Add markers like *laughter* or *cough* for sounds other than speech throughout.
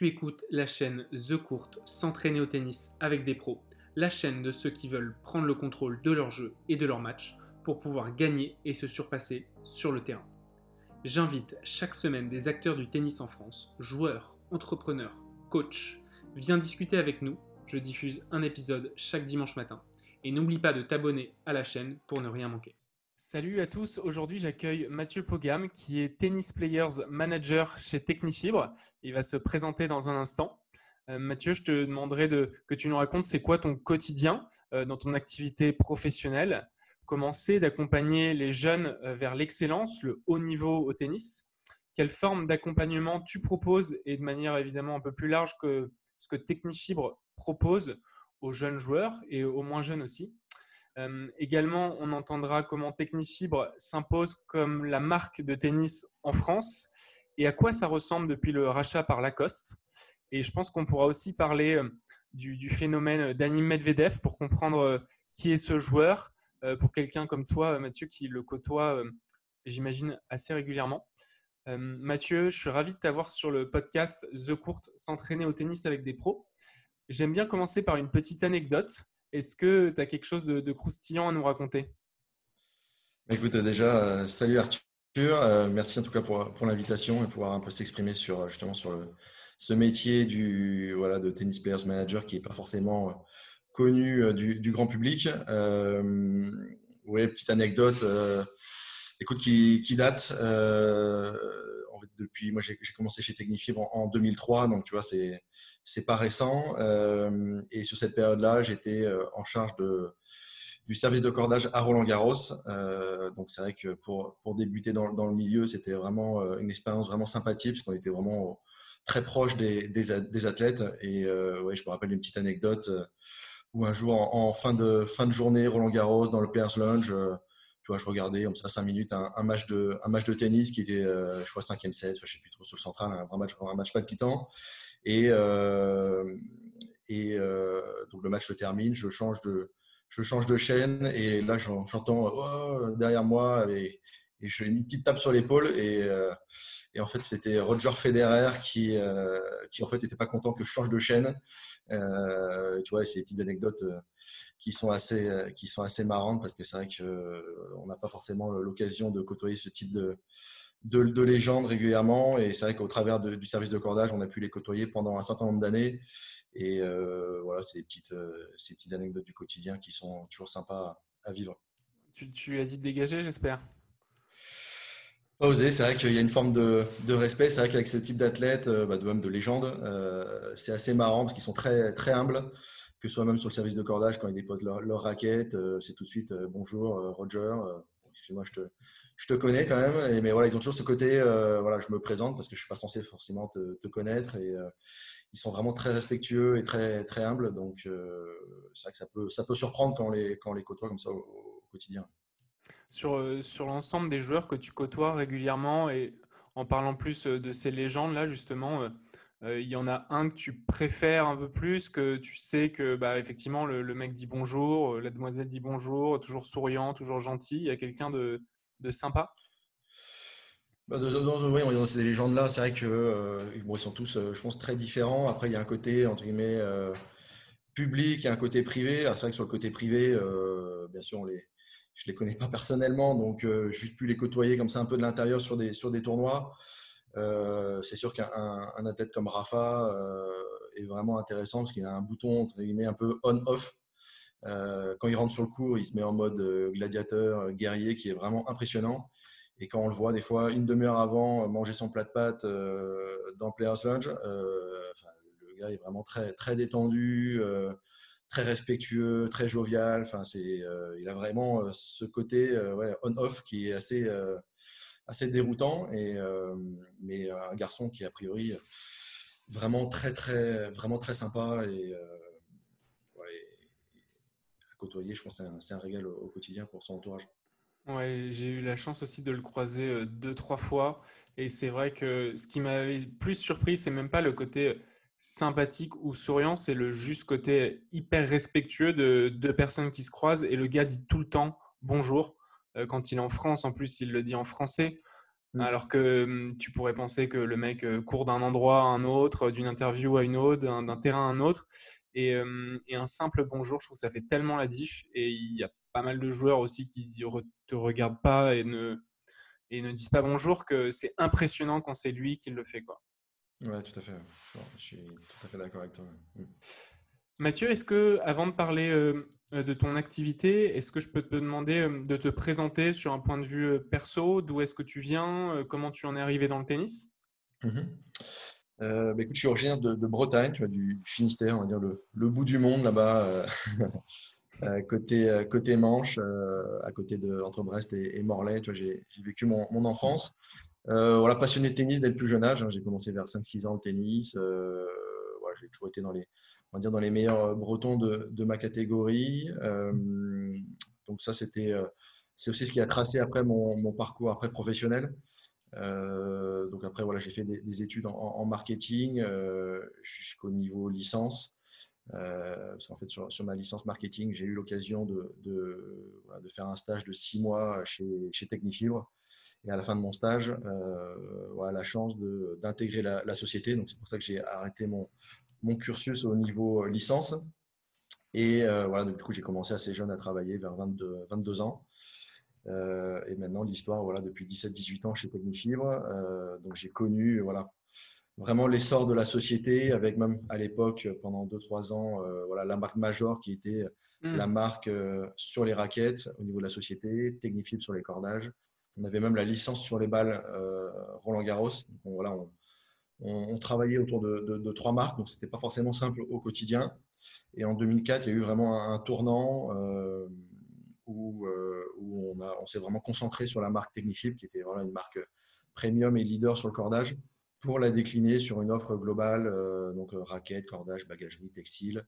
Tu écoutes la chaîne The Court s'entraîner au tennis avec des pros, la chaîne de ceux qui veulent prendre le contrôle de leur jeu et de leur match pour pouvoir gagner et se surpasser sur le terrain. J'invite chaque semaine des acteurs du tennis en France, joueurs, entrepreneurs, coachs. Viens discuter avec nous, je diffuse un épisode chaque dimanche matin. Et n'oublie pas de t'abonner à la chaîne pour ne rien manquer. Salut à tous, aujourd'hui j'accueille Mathieu Pogam qui est Tennis Players Manager chez Technifibre. Il va se présenter dans un instant. Euh, Mathieu, je te demanderai de, que tu nous racontes c'est quoi ton quotidien euh, dans ton activité professionnelle, comment d'accompagner les jeunes euh, vers l'excellence, le haut niveau au tennis, quelle forme d'accompagnement tu proposes et de manière évidemment un peu plus large que ce que Technifibre propose aux jeunes joueurs et aux moins jeunes aussi? Également, on entendra comment Technifibre s'impose comme la marque de tennis en France et à quoi ça ressemble depuis le rachat par Lacoste. Et je pense qu'on pourra aussi parler euh, du, phénomène d'Anim Medvedev pour comprendre qui est ce joueur, pour quelqu'un comme toi, Mathieu, qui le côtoie, j'imagine, assez régulièrement. Mathieu, je suis ravi de t'avoir sur le podcast The Court, s'entraîner au tennis avec des pros. J'aime bien commencer par une petite anecdote. Est-ce que tu as quelque chose de, croustillant à nous raconter? Bah, Écoute, déjà, euh, salut Arthur. Euh, merci en tout cas pour, l'invitation et pouvoir un peu s'exprimer sur justement sur ce métier de tennis players manager qui n'est pas forcément euh, connu du, grand public. oui, petite anecdote. écoute, qui, qui date. depuis, moi, j'ai commencé chez Technifibre en, en, 2003, donc tu vois, c'est c'est pas récent. Euh, et sur cette période-là, j'étais euh, en charge du service de cordage à Roland Garros. Euh, donc c'est vrai que pour, pour débuter dans, dans le milieu, c'était vraiment une expérience vraiment sympathique parce qu'on était vraiment très proche des, des, athlètes. Et ouais, je me rappelle une petite anecdote où un jour en, fin, de, fin de journée, Roland Garros dans le Players Lounge, tu vois, je regardais comme ça 5 minutes un, match de un match de tennis qui était je crois cinquième set, je sais plus trop sur le central, un, match un match palpitant. Et, euh, euh, donc le match se termine, je change de, je change de chaîne et là j'entends oh, derrière moi et, et je fais une petite tape sur l'épaule et, euh, et, en fait c'était Roger Federer qui, qui en fait n'était pas content que je change de chaîne. tu vois, ces petites anecdotes qui sont assez, qui sont assez marrantes parce que c'est vrai qu'on n'a pas forcément l'occasion de côtoyer ce type de, de, de légendes régulièrement. Et c'est vrai qu'au travers du service de cordage, on a pu les côtoyer pendant un certain nombre d'années. Et euh, voilà, c'est des petites, euh, ces petites anecdotes du quotidien qui sont toujours sympas à, vivre. Tu, tu, as dit de dégager, j'espère? Pas osé, c'est vrai qu'il y a une forme de, de respect. C'est vrai qu'avec ce type d'athlètes, euh, bah, de même de légende, euh, c'est assez marrant parce qu'ils sont très, très humbles, que ce soit même sur le service de cordage, quand ils déposent leur, leur raquette, c'est tout de suite bonjour Roger, excuse-moi, je te, je te connais quand même. mais voilà, ils ont toujours ce côté, euh, voilà, je me présente parce que je suis pas censé forcément te, connaître. Et euh, ils sont vraiment très respectueux et très, très humbles. Donc, euh, c'est vrai que ça peut, ça peut surprendre quand on les, quand les côtoie comme ça au, quotidien. Sur, sur l'ensemble des joueurs que tu côtoies régulièrement et en parlant plus de ces légendes-là, justement, il y en a un que tu préfères un peu plus, que tu sais que bah, effectivement le, mec dit bonjour, la demoiselle dit bonjour, toujours souriant, toujours gentil. Il y a quelqu'un de, de sympa? Bah, oui, ces légendes-là, c'est vrai que euh, ils sont tous, euh, je pense, très différents. Après, il y a un côté, entre guillemets, euh, public et un côté privé. C'est vrai que sur le côté privé, bien sûr, les, je ne les connais pas personnellement, donc juste pu les côtoyer comme ça un peu de l'intérieur sur des, sur des tournois. c'est sûr qu'un athlète comme Rafa est vraiment intéressant parce qu'il a un bouton, entre guillemets, un peu on-off. Euh, quand il rentre sur le cours, il se met en mode euh, gladiateur, euh, guerrier, qui est vraiment impressionnant. Et quand on le voit des fois une demi-heure avant manger son plat de pâtes dans Players Lounge, le gars est vraiment très, très détendu, très respectueux, très jovial. Enfin, c'est, il a vraiment ce côté on-off qui est assez, assez déroutant. Et, mais un garçon qui a priori vraiment très, très, vraiment très sympa et côtoyer. Je pense que c'est un, régal au, quotidien pour son entourage. Ouais, j'ai eu la chance aussi de le croiser euh, deux, trois fois. Et c'est vrai que ce qui m'avait plus surpris, c'est même pas le côté sympathique ou souriant, c'est le juste côté hyper respectueux de deux personnes qui se croisent. Et le gars dit tout le temps bonjour. Euh, quand il est en France, en plus, il le dit en français. Mmh. Alors que mmh, tu pourrais penser que le mec court d'un endroit à un autre, d'une interview à une autre, d'un terrain à un autre. Et, un simple bonjour, je trouve que ça fait tellement la diff. Et il y a pas mal de joueurs aussi qui ne te regardent pas et ne, et ne disent pas bonjour que c'est impressionnant quand c'est lui qui le fait. Quoi. Ouais, tout à fait. Je suis tout à fait d'accord avec toi. Mmh. Mathieu, est-ce que, avant de parler de ton activité, est-ce que je peux te demander de te présenter sur un point de vue perso? D'où est-ce que tu viens? Comment tu en es arrivé dans le tennis? Mmh bah, je suis originaire de, Bretagne, du Finistère, on va dire le, bout du monde là-bas, *laughs* côté, côté Manche, à côté de entre Brest et, Morlaix. J'ai vécu mon, enfance. voilà, passionné de tennis dès le plus jeune âge. Hein. j'ai commencé vers 5-6 ans le tennis. J'ai toujours été dans les, meilleurs euh, bretons de, ma catégorie. Euh, donc ça, c'était, euh, c'est aussi ce qui a tracé après mon, parcours après professionnel. Donc après, voilà, j'ai fait des, études en, marketing jusqu'au niveau licence. en fait, sur, ma licence marketing, j'ai eu l'occasion de, faire un stage de six mois chez, Technifibre. Et à la fin de mon stage, voilà, la chance d'intégrer la, société. Donc c'est pour ça que j'ai arrêté mon, cursus au niveau euh, licence. Et euh, voilà, du coup, j'ai commencé assez jeune à travailler vers 22, 22 ans. Euh, et maintenant, l'histoire, voilà, depuis 17-18 ans chez Technifibre. donc, j'ai connu voilà, vraiment l'essor de la société, avec même à l'époque, pendant 2-3 ans, voilà, la marque Major qui était hmm. la marque sur les raquettes au niveau de la société, Technifibre sur les cordages. On avait même la licence sur les balles Roland Garros. Donc, voilà, on, on, travaillait autour de, trois marques, donc ce n'était pas forcément simple au quotidien. Et en 2004, il y a eu vraiment un, tournant euh, où, euh, on, s'est vraiment concentré sur la marque Technifib, qui était vraiment une marque premium et leader sur le cordage, pour la décliner sur une offre globale, euh, donc raquettes, cordage, bagagerie, textile,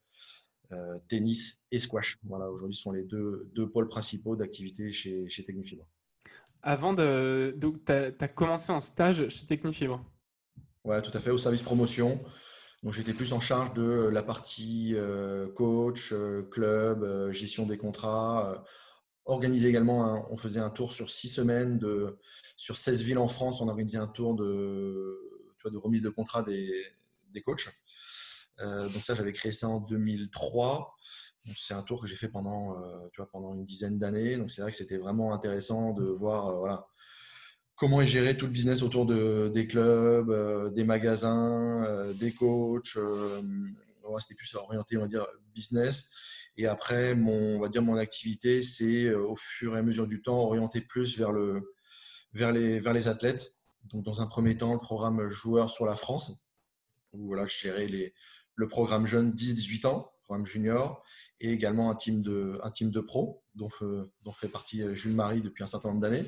tennis et squash. Voilà, aujourd'hui, ce sont les deux, pôles principaux d'activité chez, chez Technifibre. Avant de. Donc, tu as, commencé en stage chez Technifibre Ouais, tout à fait, au service promotion. Donc, j'étais plus en charge de la partie euh, coach, euh, club, euh, gestion des contrats. Organiser également, on faisait un tour sur six semaines de, sur 16 villes en France. On organisait un tour de, tu vois, de remise de contrat des, des coachs. donc, ça, j'avais créé ça en 2003. C'est un tour que j'ai fait pendant, tu vois, pendant une dizaine d'années. Donc, c'est vrai que c'était vraiment intéressant de voir voilà, comment est géré tout le business autour de, des clubs, euh, des magasins, euh, des coachs. Euh, c'était plus orienté, on va dire, business. Et après, mon, on va dire, mon activité, c'est au fur et à mesure du temps orienté plus vers, le, vers, les, vers les athlètes. Donc, dans un premier temps, le programme joueur sur la France, où voilà, je gérais les, le programme jeune 10-18 ans, programme junior, et également un team de, un team de pro, dont, fait partie Jules Marie depuis un certain nombre d'années.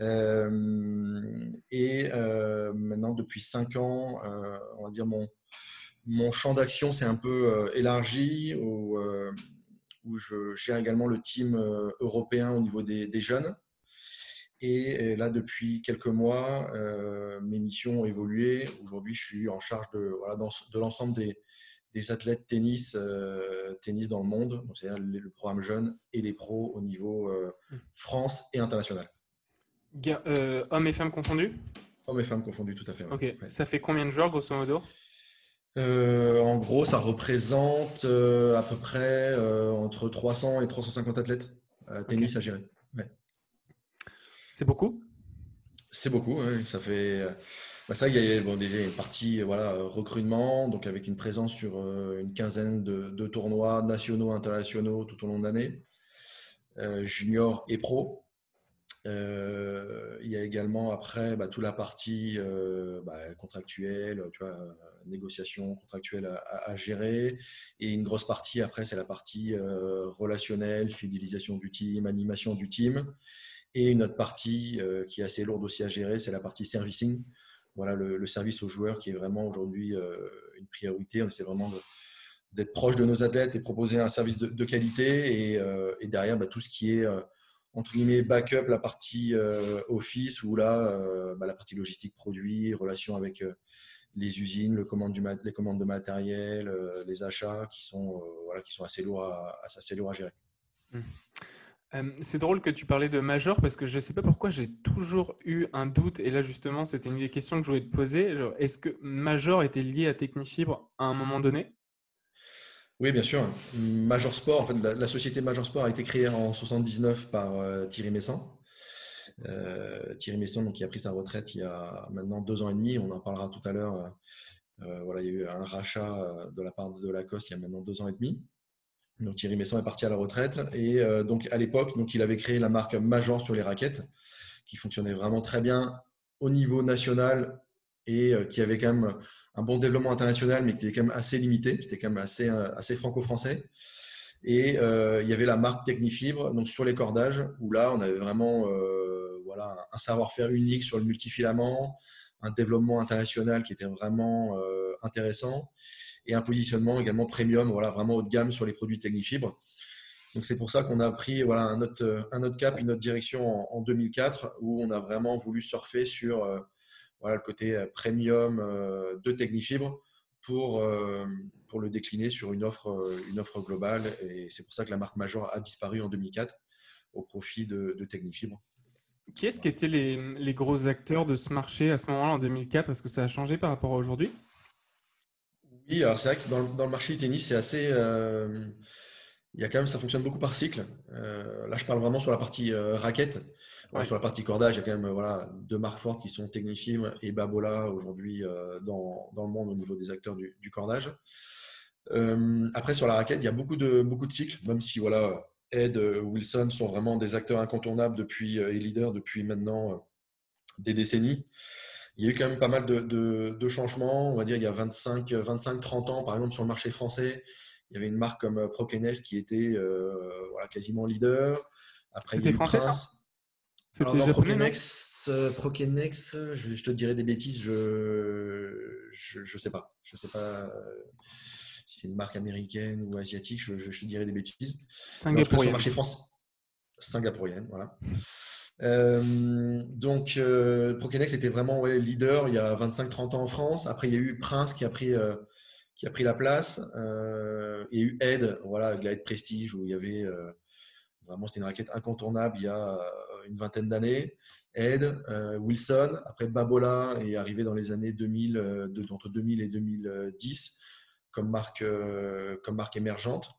Euh, et euh, maintenant, depuis cinq ans, euh, on va dire mon, mon champ d'action s'est un peu élargi où, où, je gère également le team européen au niveau des, jeunes. Et là, depuis quelques mois, mes missions ont évolué. Aujourd'hui, je suis en charge de, voilà, de l'ensemble des, des, athlètes tennis, tennis dans le monde, c'est-à-dire le programme jeune et les pros au niveau mmh. France et international. Euh, hommes et femmes confondus? Hommes et femmes confondus, tout à fait. Ok. Ça fait combien de joueurs, grosso modo? Euh, En gros, ça représente euh, à peu près entre 300 et 350 athlètes tennis à gérer. C'est beaucoup? C'est beaucoup, oui. Ça fait. Bah, ça, il y a bon, déjà une partie voilà, recrutement, donc avec une présence sur une quinzaine de, de, tournois nationaux, internationaux tout au long de l'année, junior et pro. Euh, il y a également après bah, toute la partie euh, bah, contractuelle, tu vois, négociation contractuelle à, gérer. Et une grosse partie après, c'est la partie euh, relationnelle, fidélisation du team, animation du team. Et une autre partie qui est assez lourde aussi à gérer, c'est la partie servicing. Voilà, le, service aux joueurs qui est vraiment aujourd'hui une priorité. On essaie vraiment d'être proche de nos athlètes et proposer un service de, qualité. Et, derrière, bah, tout ce qui est entre guillemets backup la partie euh, office ou là euh, bah, la partie logistique produit, relation avec euh, les usines, les commandes de matériel, les achats qui sont voilà qui sont assez lourds à, assez lourds à gérer. Mmh. c'est drôle que tu parlais de Major parce que je ne sais pas pourquoi j'ai toujours eu un doute et là justement c'était une des questions que je voulais te poser. Est-ce que Major était lié à Technifibre à un moment donné? Oui, bien sûr. Major Sport, en fait, la, société Major Sport a été créée en 79 par euh, Thierry Messan. Euh, Thierry Messan, donc, qui a pris sa retraite il y a maintenant deux ans et demi. On en parlera tout à l'heure. Euh, voilà, il y a eu un rachat de la part de Lacoste il y a maintenant deux ans et demi. Donc Thierry Messon est parti à la retraite et donc à l'époque, donc il avait créé la marque Major sur les raquettes, qui fonctionnait vraiment très bien au niveau national et euh, qui avait quand même un bon développement international, mais qui était quand même assez limité, qui était quand même assez, euh, assez franco-français. Et il y avait la marque Technifibre, donc sur les cordages, où là on avait vraiment voilà un savoir-faire unique sur le multifilament, un développement international qui était vraiment intéressant et un positionnement également premium, voilà, vraiment haut de gamme sur les produits Technifibre. Donc c'est pour ça qu'on a pris voilà, un, autre, un autre cap, une autre direction en, 2004 où on a vraiment voulu surfer sur euh, voilà, le côté euh, premium euh, de Technifibre pour, pour le décliner sur une offre, une offre globale. Et c'est pour ça que la marque Major a disparu en 2004 au profit de, de Technifibre. Qui est-ce qui étaient les, les, gros acteurs de ce marché à ce moment-là en 2004 Est-ce que ça a changé par rapport à aujourd'hui? Oui, alors c'est vrai que dans, le marché du tennis, c'est assez. Euh, il y a quand même, ça fonctionne beaucoup par cycle. Euh, là, je parle vraiment sur la partie euh, raquette. Sur la partie cordage, il y a quand même voilà, deux marques fortes qui sont Technifim et Babola aujourd'hui dans, dans, le monde au niveau des acteurs du, cordage. après, sur la raquette, il y a beaucoup de, beaucoup de cycles, même si voilà, Ed, Wilson sont vraiment des acteurs incontournables depuis, et leaders depuis maintenant des décennies il y a eu quand même pas mal de, changements. On va dire il y a 25, 25, 30 ans, par exemple, sur le marché français, il y avait une marque comme euh, Prokenex qui était euh, voilà, quasiment leader. Après, C'était français, Prince. ça Alors, non, Prokenex, euh, Prokenex je, te dirais des bêtises, je ne je, sais pas. Je sais pas si c'est une marque américaine ou asiatique, je, te dirais des bêtises. Singapourienne. Sur le marché français. Singapourienne, voilà. Euh, donc, euh, Prokenex était vraiment leader il y a 25-30 ans en France. Après, il y a eu Prince qui a pris, euh, qui a pris la place. il y a eu Ed, voilà, avec la Ed Prestige, où il y avait vraiment, c'était une raquette incontournable il y a une vingtaine d'années. Ed, Wilson, après Babola est arrivé dans les années 2000, entre 2000 et 2010 comme marque, comme marque émergente.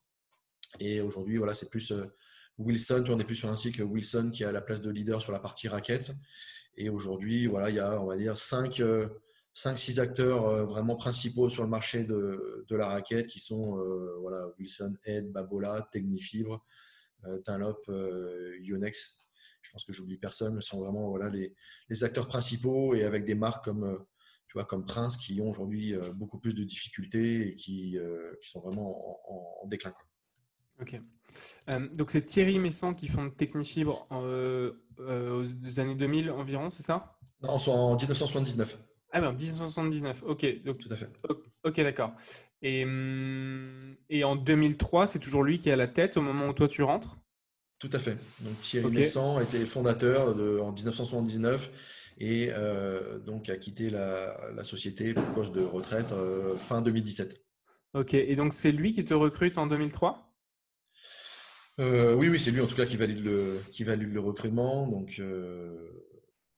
Et aujourd'hui, voilà, c'est plus Wilson, tu en es plus sur un cycle Wilson qui a la place de leader sur la partie raquette. Et aujourd'hui, voilà, il y a, on va dire, 5, 6 euh, acteurs euh, vraiment principaux sur le marché de, la raquette qui sont euh, voilà, Wilson, Ed, Babola, Technifibre, Dunlop, Yonex. Je pense que j'oublie personne, ce sont vraiment voilà, les, acteurs principaux et avec des marques comme, tu vois, comme Prince qui ont aujourd'hui beaucoup plus de difficultés et qui, sont vraiment en, déclin. Ok. Euh, donc c'est Thierry Messan qui fonde Technifibre euh, euh, aux années 2000 environ, c'est ça? Non, en 1979. Ah ben 1979, ok. Donc, Tout à fait. Ok, d'accord. Et, hum, et, en 2003, c'est toujours lui qui est à la tête au moment où toi tu rentres? Tout à fait. Donc Thierry Messan était fondateur de, en 1979 et donc a quitté la, la, société pour cause de retraite fin 2017. Ok, et donc c'est lui qui te recrute en 2003 euh, oui, oui, c'est lui en tout cas qui valide le, qui valide le recrutement. Donc, euh,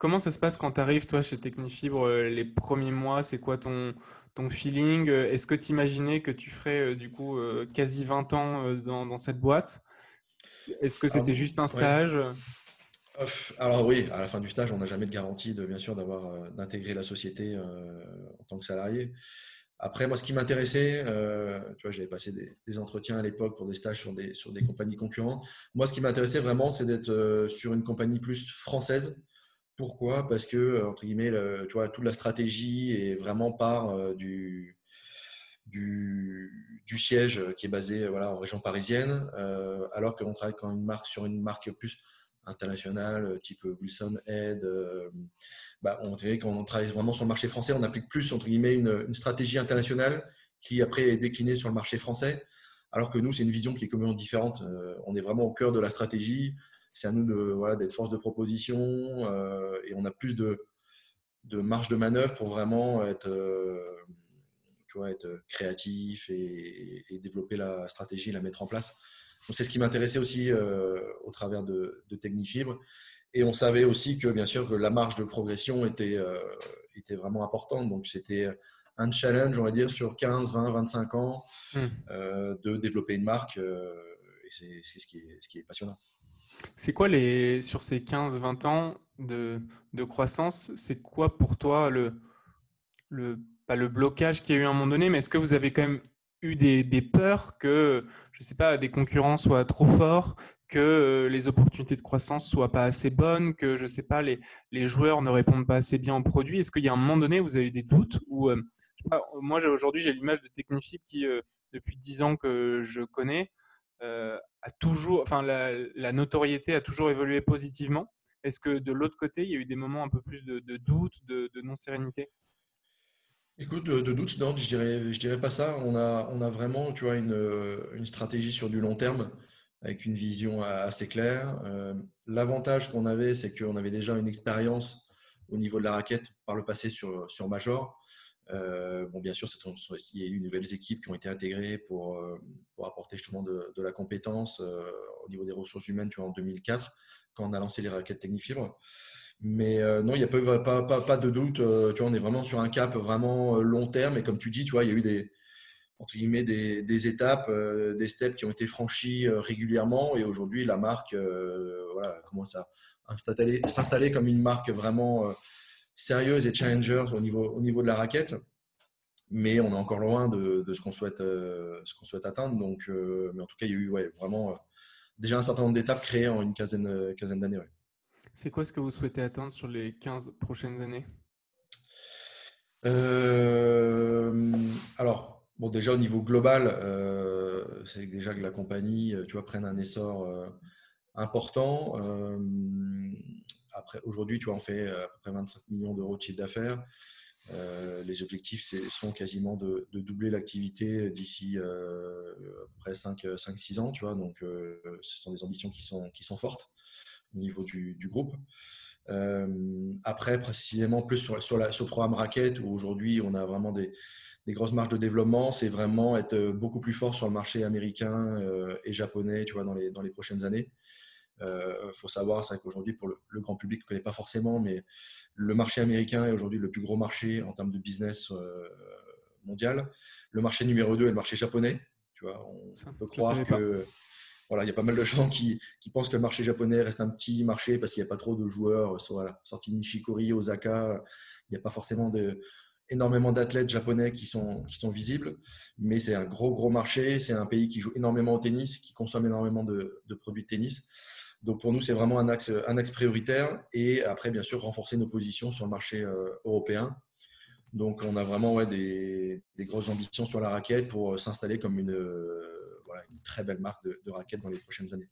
Comment ça se passe quand tu arrives, toi, chez Technifibre, euh, les premiers mois? C'est quoi ton, ton feeling? Est-ce que tu imaginais que tu ferais du coup quasi 20 ans dans, cette boîte? Est-ce que c'était juste un stage? Alors oui, à la fin du stage, on n'a jamais de garantie de bien sûr d'avoir d'intégrer la société en tant que salarié. Après, moi, ce qui m'intéressait, euh, tu vois, j'avais passé des, entretiens à l'époque pour des stages sur des, sur des compagnies concurrentes. Moi, ce qui m'intéressait vraiment, c'est d'être euh, sur une compagnie plus française. Pourquoi? Parce que, euh, entre guillemets, tu vois, toute la stratégie est vraiment part du, du, du, siège qui est basé voilà, en région parisienne, alors qu'on travaille quand une marque, sur une marque plus internationale, type Wilson, Head, bah, on dirait qu'on travaille vraiment sur le marché français, on applique plus entre guillemets une, stratégie internationale qui après est déclinée sur le marché français, alors que nous c'est une vision qui est complètement différente. Euh, on est vraiment au cœur de la stratégie. C'est à nous de voilà, d'être force de proposition euh, et on a plus de, de marge de manœuvre pour vraiment être, euh, tu vois, être créatif et, développer la stratégie, la mettre en place. c'est ce qui m'intéressait aussi au travers de, de Technifibre. Et on savait aussi que, bien sûr, que la marge de progression était, était vraiment importante. Donc, c'était un challenge, on va dire, sur 15, 20, 25 ans hmm. de développer une marque. et c'est ce, qui est, ce qui est passionnant. C'est quoi les sur ces 15-20 ans de, de croissance, c'est quoi pour toi le, le pas le blocage qu'il y a eu à un moment donné, mais est-ce que vous avez quand même eu des, des peurs que je sais pas des concurrents soient trop forts, que euh, les opportunités de croissance soient pas assez bonnes, que je sais pas les, les joueurs ne répondent pas assez bien aux produits? Est-ce qu'il y a un moment donné où vous avez eu des doutes ou euh, moi aujourd'hui j'ai l'image de Technifib qui euh, depuis 10 ans que je connais a toujours, enfin, la, notoriété a toujours évolué positivement. Est-ce que de l'autre côté, il y a eu des moments un peu plus de, doute, de, non-sérénité? Écoute, de, doute, non, je dirais, je dirais pas ça. On a, on a vraiment, tu vois, une, une stratégie sur du long terme avec une vision assez claire. Euh, l'avantage qu'on avait, c'est qu'on avait déjà une expérience au niveau de la raquette par le passé sur, sur Major. Euh, bon, bien sûr, il y a eu de nouvelles équipes qui ont été intégrées pour, euh, apporter justement de, la compétence euh, au niveau des ressources humaines tu vois, en 2004, quand on a lancé les raquettes Technifibres. Mais non, il n'y a pas, de doute. tu vois, on est vraiment sur un cap vraiment long terme. Et comme tu dis, tu vois, il y a eu des, entre guillemets, des étapes, des steps qui ont été franchis régulièrement. Et aujourd'hui, la marque voilà, commence à s'installer comme une marque vraiment sérieuse et challenger au niveau, au niveau de la raquette. Mais on est encore loin de, de ce qu'on souhaite, euh, ce qu'on souhaite atteindre. Donc, euh, mais en tout cas, il y a eu ouais, vraiment euh, déjà un certain nombre d'étapes créées en une quinzaine, quinzaine d'années. C'est quoi ce que vous souhaitez atteindre sur les 15 prochaines années? Alors, bon, déjà au niveau global, c'est déjà que la compagnie tu vois, prenne un essor important. Aujourd'hui, tu vois, on fait à peu près 25 millions d'euros de chiffre d'affaires. Euh, les objectifs sont quasiment de, doubler l'activité d'ici euh, à peu près 5-6 ans. Tu vois, donc, euh, ce sont des ambitions qui sont, qui sont fortes au niveau du, groupe. après, précisément plus sur, sur, la, sur le programme Racket, où aujourd'hui on a vraiment des, des grosses marges de développement, c'est vraiment être beaucoup plus fort sur le marché américain et japonais tu vois, dans, les, dans les prochaines années. Il euh, faut savoir, c'est qu'aujourd'hui, pour le, grand public, ne connaît pas forcément, mais le marché américain est aujourd'hui le plus gros marché en termes de business euh, mondial. Le marché numéro 2 est le marché japonais. Tu vois, on, peut croire que voilà, il y a pas mal de gens qui, qui, pensent que le marché japonais reste un petit marché parce qu'il n'y a pas trop de joueurs. Voilà, sorti Nishikori, Osaka, il n'y a pas forcément de, énormément d'athlètes japonais qui sont, qui sont visibles, mais c'est un gros, gros marché. C'est un pays qui joue énormément au tennis, qui consomme énormément de, de produits de tennis. Donc pour nous, c'est vraiment un axe, un axe prioritaire. Et après, bien sûr, renforcer nos positions sur le marché euh, européen. Donc on a vraiment des, des, grosses ambitions sur la raquette pour euh, s'installer comme une, euh, une, très belle marque de raquette dans les prochaines années.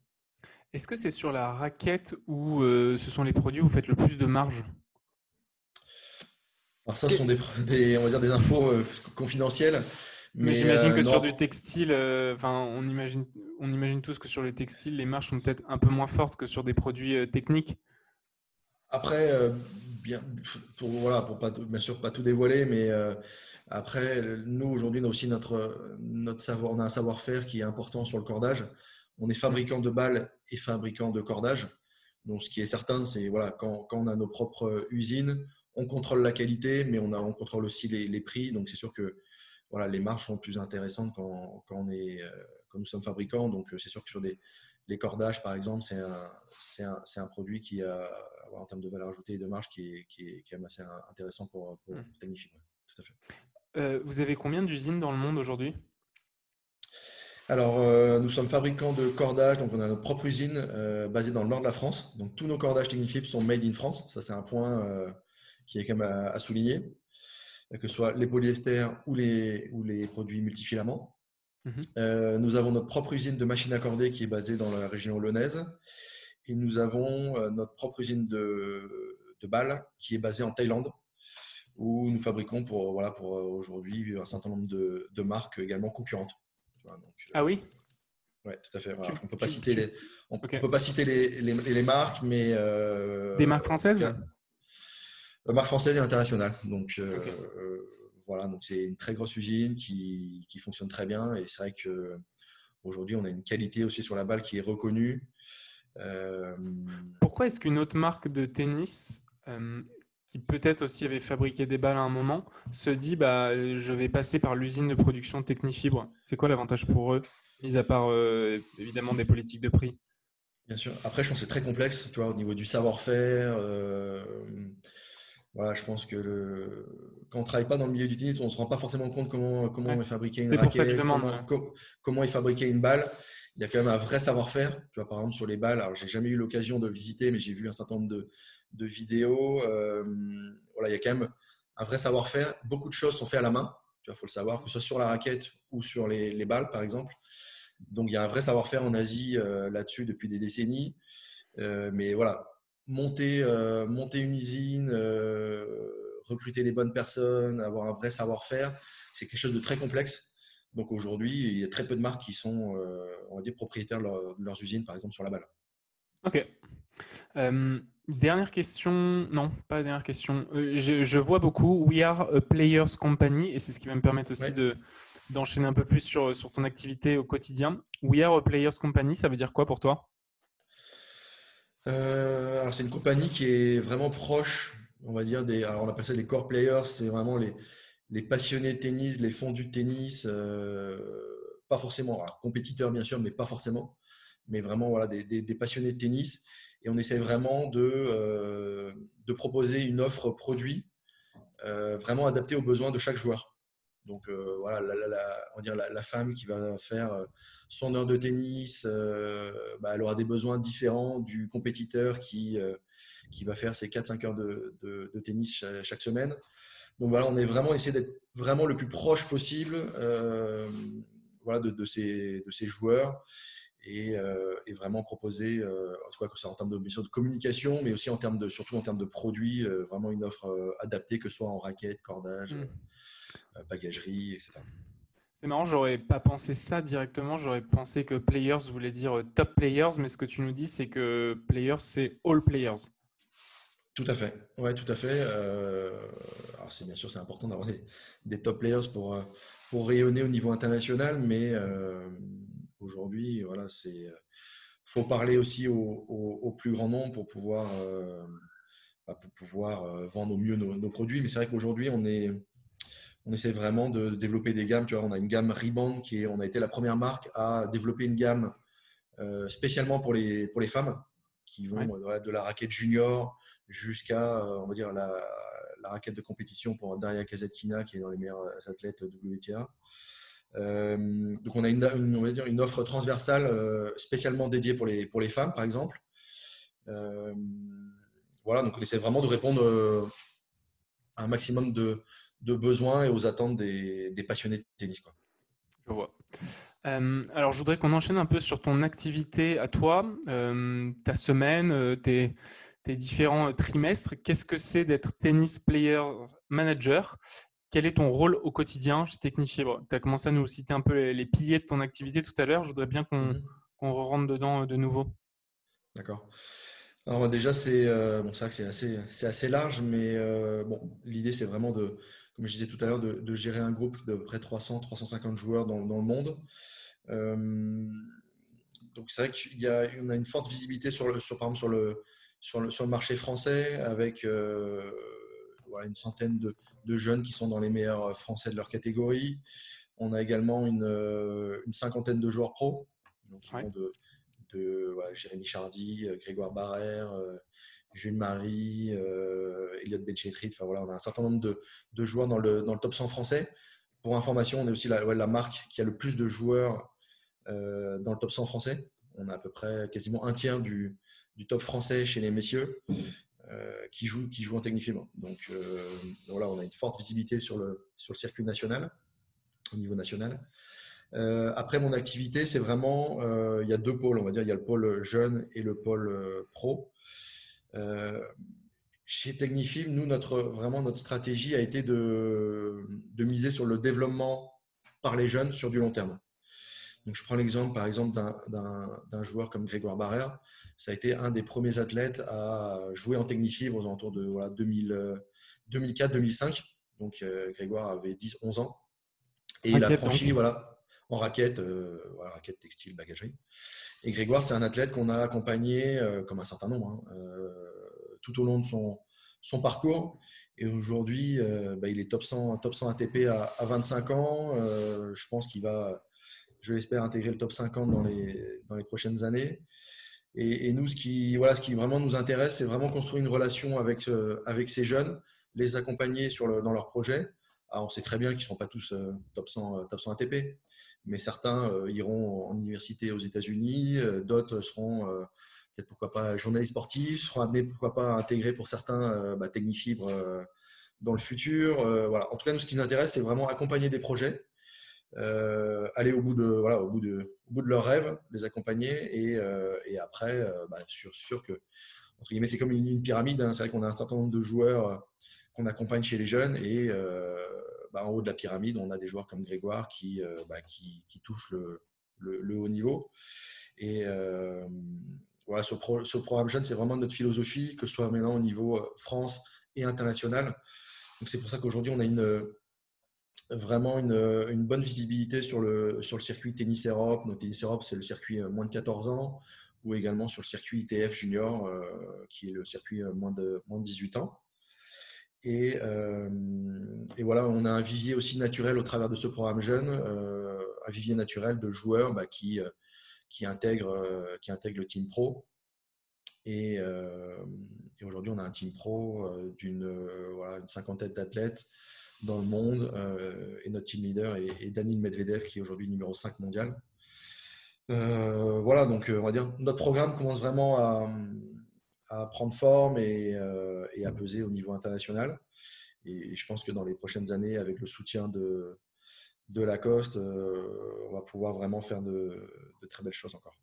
Est-ce que c'est sur la raquette où ce sont les produits où vous faites le plus de marge? Alors ça, ce sont des, *laughs* des, on va dire des infos confidentielles. Mais, j'imagine que sur du textile, enfin, on imagine on imagine tous que sur les textiles, les marges sont peut-être un peu moins fortes que sur des produits euh, techniques. Après, euh, bien, pour, voilà, pour pas, bien sûr pas tout dévoiler, mais euh, après, nous aujourd'hui, on a aussi notre, notre savoir, on a un savoir-faire qui est important sur le cordage. On est fabricant de balles et fabricant de cordage. Donc, ce qui est certain, c'est voilà, quand, quand, on a nos propres usines, on contrôle la qualité, mais on, a, on contrôle aussi les, les prix. Donc, c'est sûr que voilà, les marges sont plus intéressantes quand, quand on est quand nous sommes fabricants. Donc, euh, c'est sûr que sur des, les cordages, par exemple, c'est un, un, un, produit qui a, en termes de valeur ajoutée et de marge, qui est, qui est, qui est assez intéressant pour, pour mmh. Tout à fait. Euh, vous avez combien d'usines dans le monde aujourd'hui? Alors, euh, nous sommes fabricants de cordages, donc on a notre propre usine basée dans le nord de la France. Donc, tous nos cordages Technifib sont made in France. Ça, c'est un point qui est quand même à, à, souligner, que ce soit les polyesters ou les, ou les produits multifilaments. Mhm. Euh, nous avons notre propre usine de machines accordées qui est basée dans la région lyonnaise. Et nous avons euh, notre propre usine de, de balles qui est basée en Thaïlande, où nous fabriquons pour, voilà, pour euh, aujourd'hui un certain nombre de, de marques également concurrentes. ah oui? Oui, tout à fait. on ne peut pas citer, les, on peut pas citer les, les, les marques, mais. Des marques françaises? Marques françaises et internationales. Donc, voilà, donc c'est une très grosse usine qui, qui, fonctionne très bien et c'est vrai que Aujourd'hui, on a une qualité aussi sur la balle qui est reconnue. Pourquoi est-ce qu'une autre marque de tennis qui peut-être aussi avait fabriqué des balles à un moment, se dit bah, je vais passer par l'usine de production Technifibre? C'est quoi l'avantage pour eux, mis à part évidemment des politiques de prix? Bien sûr. Après, je pense que c'est très complexe, tu vois, au niveau du savoir-faire. Euh, voilà, je pense que le... quand on ne travaille pas dans le milieu du tennis, on ne se rend pas forcément compte comment, comment est fabriqué une raquette, comment, comment, est fabriqué une balle. Il y a quand même un vrai savoir-faire. Tu vois, par exemple, sur les balles, alors j'ai jamais eu l'occasion de visiter, mais j'ai vu un certain nombre de, de vidéos. Euh, voilà, il y a quand même un vrai savoir-faire. Beaucoup de choses sont faites à la main. Il faut le savoir, que ce soit sur la raquette ou sur les, les balles, par exemple. Donc il y a un vrai savoir-faire en Asie euh, là-dessus depuis des décennies. Euh, mais voilà, monter, euh, monter une usine, recruter les bonnes personnes, avoir un vrai savoir-faire, c'est quelque chose de très complexe. Donc aujourd'hui, il y a très peu de marques qui sont, on va dire, propriétaires de, leurs usines, par exemple sur la balle. Ok. dernière question, non, pas la dernière question. Je, vois beaucoup We Are a Players Company et c'est ce qui va me permettre aussi de, d'enchaîner un peu plus sur, sur ton activité au quotidien. We Are a Players Company, ça veut dire quoi pour toi? Euh, alors c'est une compagnie qui est vraiment proche, on va dire, des, alors on appelle ça les core players, c'est vraiment les, passionnés de tennis, les fondus de tennis, euh, pas forcément, compétiteurs bien sûr, mais pas forcément, mais vraiment voilà, des, passionnés de tennis. Et on essaie vraiment de, euh, de proposer une offre produit vraiment adaptée aux besoins de chaque joueur. Donc euh, voilà, la, on dire la, femme qui va faire euh, son heure de tennis, euh, bah, elle aura des besoins différents du compétiteur qui, qui va faire ses 4-5 heures de, de, tennis chaque, semaine. Donc voilà, on est vraiment essayé d'être vraiment le plus proche possible voilà, de, de, ces, de ces joueurs et, et vraiment proposer, en tout cas que ça en termes de, de communication, mais aussi en termes de, surtout en termes de produits, vraiment une offre adaptée, que ce soit en raquette, cordage. Mmh. Euh, bagagerie, etc. C'est marrant, j'aurais pas pensé ça directement. J'aurais pensé que players voulait dire euh, top players, mais ce que tu nous dis, c'est que players, c'est all players. Tout à fait. Ouais, tout à fait. Euh, alors c'est bien sûr, c'est important d'avoir des, top players pour pour rayonner au niveau international, mais aujourd'hui, voilà, c'est faut parler aussi au, plus grand nombre pour pouvoir bah, pour pouvoir vendre au mieux nos, nos produits. Mais c'est vrai qu'aujourd'hui, on est on essaie vraiment de développer des gammes. Tu vois, on a une gamme Rebound qui est, on a été la première marque à développer une gamme euh, spécialement pour les, pour les femmes qui vont de la raquette junior jusqu'à, euh, on va dire, la, raquette de compétition pour Daria Kazetkina qui est dans les meilleurs athlètes WTA. Euh, donc on a une, on va dire une offre transversale spécialement dédiée pour les, pour les femmes, par exemple. voilà, donc on essaie vraiment de répondre à un maximum de, de besoins et aux attentes des, passionnés de tennis. Quoi. Je vois. Euh, alors, je voudrais qu'on enchaîne un peu sur ton activité à toi, euh, ta semaine, euh, tes, différents trimestres. Qu'est-ce que c'est d'être tennis player manager? Quel est ton rôle au quotidien chez Technifibre? Tu as commencé à nous citer un peu les, piliers de ton activité tout à l'heure. Je voudrais bien qu'on mhm. rentre dedans de nouveau. D'accord. Alors déjà, c'est bon, c'est assez, assez, large, mais bon, l'idée, c'est vraiment de, comme je disais tout à l'heure, de, gérer un groupe de près 300-350 joueurs dans, le monde. Euh, donc c'est vrai y a, on a une forte visibilité sur le, sur, par exemple, sur le, sur le, sur le marché français avec euh, voilà, une centaine de, de, jeunes qui sont dans les meilleurs français de leur catégorie. On a également une, euh, une cinquantaine de joueurs pro, donc qui vont de, de Jérémy Chardy, Grégoire Barrère, Jules Marie, euh, Elliot Benchetrit. Enfin, on a un certain nombre de, joueurs dans le, top 100 français. Pour information, on est aussi la, marque qui a le plus de joueurs euh, dans le top 100 français. On a à peu près quasiment un tiers du, top français chez les messieurs euh, qui, jouent, qui en technifibre. Donc voilà, on a une forte visibilité sur le, sur le circuit national, au niveau national. après, mon activité, c'est vraiment, il y a deux pôles, on va dire, il y a le pôle jeune et le pôle pro. Euh, chez Technifilm, nous, notre, vraiment, notre stratégie a été de, de, miser sur le développement par les jeunes sur du long terme. Donc, je prends l'exemple, par exemple, d'un joueur comme Grégoire Barrère. Ça a été un des premiers athlètes à jouer en Technifibre aux alentours de voilà, 2004-2005. Donc, euh, Grégoire avait 10-11 ans. Et il a franchi, voilà, en raquette, voilà, raquette textile, bagagerie. Et Grégoire, c'est un athlète qu'on a accompagné, comme un certain nombre, hein, tout au long de son, parcours. Et aujourd'hui, bah, il est top 100, top 100 ATP à, à 25 ans. je pense qu'il va, je l'espère, intégrer le top 50 dans les, dans les prochaines années. Et, nous, ce qui, voilà, ce qui vraiment nous intéresse, c'est vraiment construire une relation avec, euh, avec ces jeunes, les accompagner dans leurs projets. on sait très bien qu'ils ne sont pas tous euh, top, 100, euh, top 100 ATP, mais certains iront en université aux États-Unis, d'autres seront peut-être pourquoi pas journalistes sportifs, seront amenés pourquoi pas à intégrer pour certains bah, Technifibres dans le futur. voilà. En tout cas, nous, ce qui nous intéresse, c'est vraiment accompagner des projets euh, aller au bout de voilà au bout de au bout de leurs rêves, les accompagner et, euh, et après euh, bah, sûr, sûr que entre guillemets c'est comme une, pyramide. Hein. c'est vrai qu'on a un certain nombre de joueurs qu'on accompagne chez les jeunes et bah, en haut de la pyramide on a des joueurs comme Grégoire qui bah, qui, qui, touchent le, haut niveau et voilà, ce, programme jeune, c'est vraiment notre philosophie, que ce soit maintenant au niveau France et international. Donc c'est pour ça qu'aujourd'hui, on a vraiment une, bonne visibilité sur le, circuit Tennis Europe. Notre Tennis Europe, c'est le circuit euh, moins de 14 ans, ou également sur le circuit ITF Junior, euh, qui est le circuit euh, moins de, moins de 18 ans. Et, et, voilà, on a un vivier aussi naturel au travers de ce programme jeune, un vivier naturel de joueurs bah, qui, intègrent, qui intègrent le Team Pro. Et, aujourd'hui, on a un Team Pro d'une cinquantaine d'athlètes dans le monde. Euh, et notre team leader est, Danil Medvedev, qui est aujourd'hui numéro 5 mondial. Euh, voilà, donc euh, on va dire notre programme commence vraiment à, prendre forme et, à peser au niveau international. Et, je pense que dans les prochaines années, avec le soutien de, de Lacoste, on va pouvoir vraiment faire de, de très belles choses encore.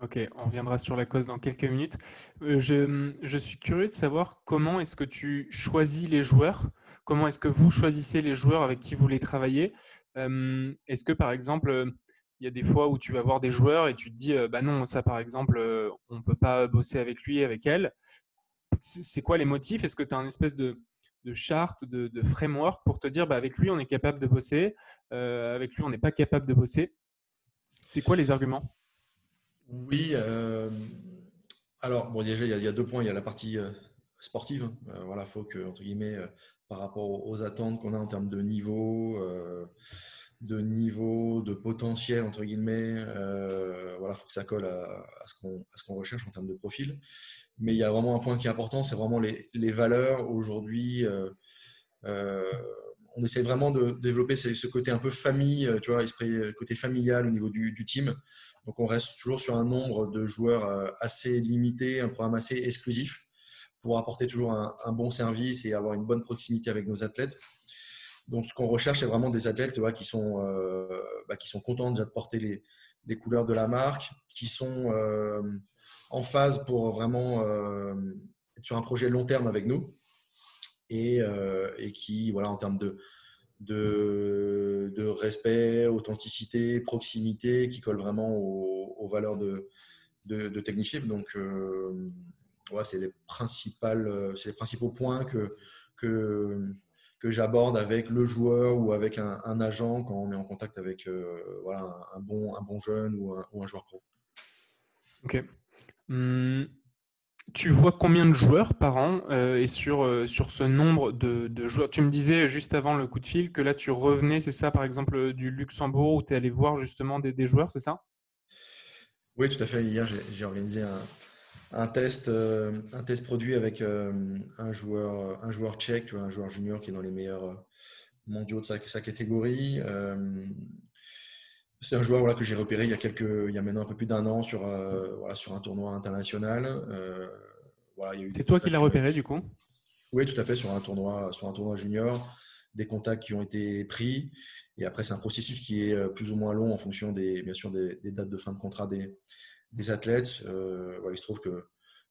Ok, on reviendra sur la cause dans quelques minutes. Je, je, suis curieux de savoir comment est-ce que tu choisis les joueurs? Comment est-ce que vous choisissez les joueurs avec qui vous voulez travailler Est-ce que par exemple, il y a des fois où tu vas voir des joueurs et tu te dis, bah non, ça par exemple, on ne peut pas bosser avec lui, avec elle. C'est quoi les motifs? Est-ce que tu as un espèce de, charte, de, framework pour te dire, bah, avec lui, on est capable de bosser, avec lui, on n'est pas capable de bosser? C'est quoi les arguments? Oui. alors, bon, déjà, il y, a, deux points. Il y a la partie sportive. Euh, voilà, faut que entre guillemets, euh, par rapport aux attentes qu'on a en termes de niveau, euh, de niveau, de potentiel entre guillemets, voilà, faut que ça colle à, ce qu'on recherche en termes de profil. Mais il y a vraiment un point qui est important, c'est vraiment les, valeurs aujourd'hui. on essaie vraiment de développer ce, côté un peu famille, tu vois, esprit, côté familial au niveau du, team. Donc on reste toujours sur un nombre de joueurs assez limité, un programme assez exclusif pour apporter toujours un, bon service et avoir une bonne proximité avec nos athlètes. Donc, ce qu'on recherche, c'est vraiment des athlètes qui, sont, euh, bah, qui sont contents déjà de porter les, les, couleurs de la marque, qui sont euh, en phase pour vraiment euh, être sur un projet long terme avec nous et, et qui, voilà, en termes de, de, de, respect, authenticité, proximité, qui collent vraiment aux, valeurs de, de, Technifib. Donc, c'est les, les principaux points que, que, que j'aborde avec le joueur ou avec un, agent quand on est en contact avec euh, voilà, un, bon, un bon jeune ou un, ou un joueur pro. Ok. Hum, tu vois combien de joueurs par an euh, et sur, sur ce nombre de, de, joueurs? Tu me disais juste avant le coup de fil que là tu revenais, c'est ça par exemple du Luxembourg où tu es allé voir justement des, des joueurs, c'est ça? Oui, tout à fait. Hier, j'ai organisé un, un test, euh, un test produit avec euh, un, joueur, un joueur tchèque, tu vois, un joueur junior qui est dans les meilleurs euh, mondiaux de sa, catégorie. c'est un joueur voilà, que j'ai repéré il y, a quelques, il y a maintenant un peu plus d'un an sur, voilà, sur un tournoi international. Voilà, c'est toi qui l'as repéré du coup? Oui, tout à fait, sur un tournoi, sur un tournoi junior, des contacts qui ont été pris. Et après, c'est un processus qui est plus ou moins long en fonction des, bien sûr, des, des dates de fin de contrat des, des athlètes. Euh, il se trouve que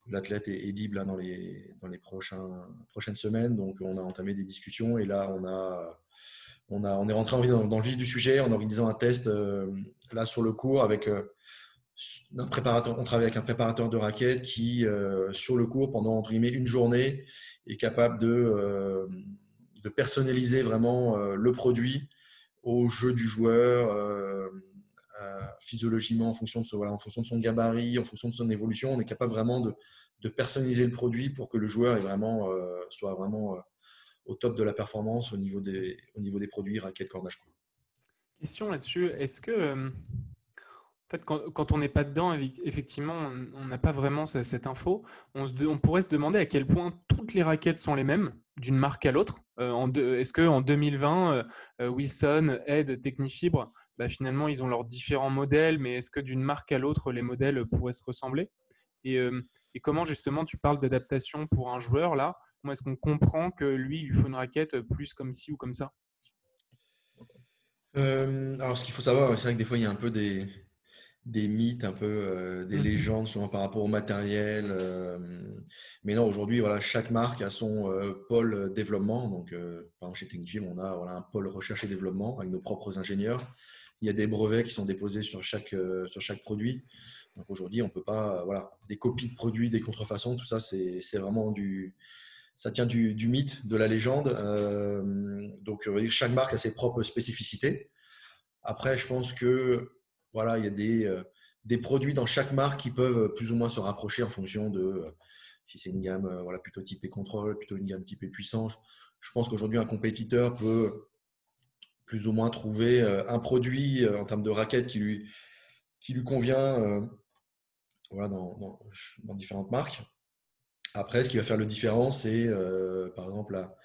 l'athlète est, libre là, dans les, dans les prochains, prochaines semaines. Donc, on a entamé des discussions et là, on, a, on, a, on est rentré dans, dans le vif du sujet en organisant un test euh, là sur le cours avec euh, un préparateur. On travaille avec un préparateur de raquettes qui, sur le cours, pendant entre guillemets une journée, est capable de, de personnaliser vraiment le produit au jeu du joueur physiologiquement, en fonction, de son, en fonction de son gabarit, en fonction de son évolution, on est capable vraiment de, personnaliser le produit pour que le joueur est vraiment, soit vraiment au top de la performance au niveau des, au niveau des produits raquettes cordage. Question là-dessus, est-ce que fait, quand, on n'est pas dedans, effectivement, on n'a pas vraiment cette info. On, pourrait se demander à quel point toutes les raquettes sont les mêmes d'une marque à l'autre. Euh, est-ce qu'en 2020, euh, euh, Wilson, Ed, Technifibre, bah, finalement, ils ont leurs différents modèles, mais est-ce que d'une marque à l'autre, les modèles pourraient se ressembler? Et, comment, justement, tu parles d'adaptation pour un joueur, là? Comment est-ce qu'on comprend que lui, il lui faut une raquette plus comme ci ou comme ça? Alors, ce qu'il faut savoir, c'est vrai que des fois, il y a un peu des, des mythes, un peu euh, des mmh légendes souvent par rapport au matériel. Euh, mais non, aujourd'hui, voilà, chaque marque a son euh, pôle développement. Donc, par exemple, chez Technifilm, on a voilà, un pôle recherche et développement avec nos propres ingénieurs. Il y a des brevets qui sont déposés sur chaque, sur chaque produit. Donc aujourd'hui, on peut pas, voilà, des copies de produits, des contrefaçons, tout ça, c'est vraiment du, ça tient du, du, mythe, de la légende. donc, chaque marque a ses propres spécificités. Après, je pense que voilà, il y a des, euh, des, produits dans chaque marque qui peuvent plus ou moins se rapprocher en fonction de euh, si c'est une gamme euh, voilà, plutôt typée contrôle, plutôt une gamme typée puissance. Je pense qu'aujourd'hui, un compétiteur peut plus ou moins trouver un produit en termes de raquette qui lui, qui lui convient voilà, dans, différentes marques. Après, ce qui va faire le différent, c'est par exemple la,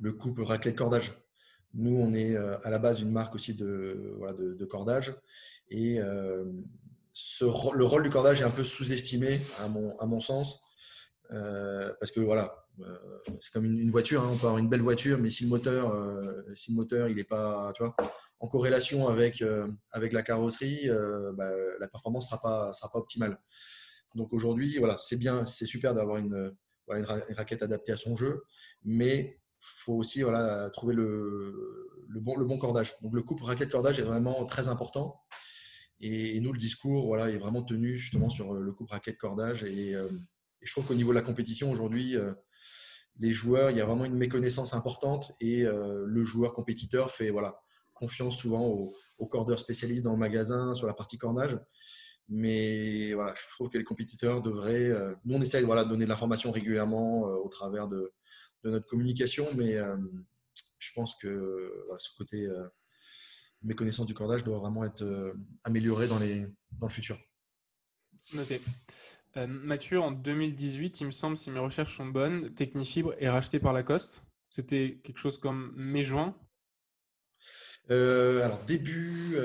le couple raquette cordage. Nous, on est à la base une marque aussi de, voilà, de, cordage. Et euh, le rôle du cordage est un peu sous-estimé, à mon, à mon sens, euh, parce que voilà, euh, c'est comme une, voiture, hein. on peut avoir une belle voiture, mais si le moteur, si le moteur il n'est pas tu vois, en corrélation avec, avec la carrosserie, bah, la performance sera pas, sera pas optimale. Donc aujourd'hui, voilà, c'est bien, c'est super d'avoir une, raquette adaptée à son jeu, mais faut aussi voilà, trouver le, le, bon, le bon cordage. Donc le couple raquette-cordage est vraiment très important. Et, nous, le discours voilà, est vraiment tenu justement sur euh, le coup raquette cordage. Et, euh, je trouve qu'au niveau de la compétition aujourd'hui, euh, les joueurs, il y a vraiment une méconnaissance importante et le joueur compétiteur fait voilà, confiance souvent aux, aux, cordeurs spécialistes dans le magasin sur la partie cordage. Mais voilà, je trouve que les compétiteurs devraient. nous, on essaye voilà, de donner de l'information régulièrement au travers de, notre communication, mais je pense que ce côté mes connaissances du cordage doivent vraiment être euh, améliorées dans, les, dans le futur. Noté. Euh, Mathieu, en 2018, il me semble, si mes recherches sont bonnes, Technifibre est racheté par Lacoste. C'était quelque chose comme mai-juin euh, Alors, début,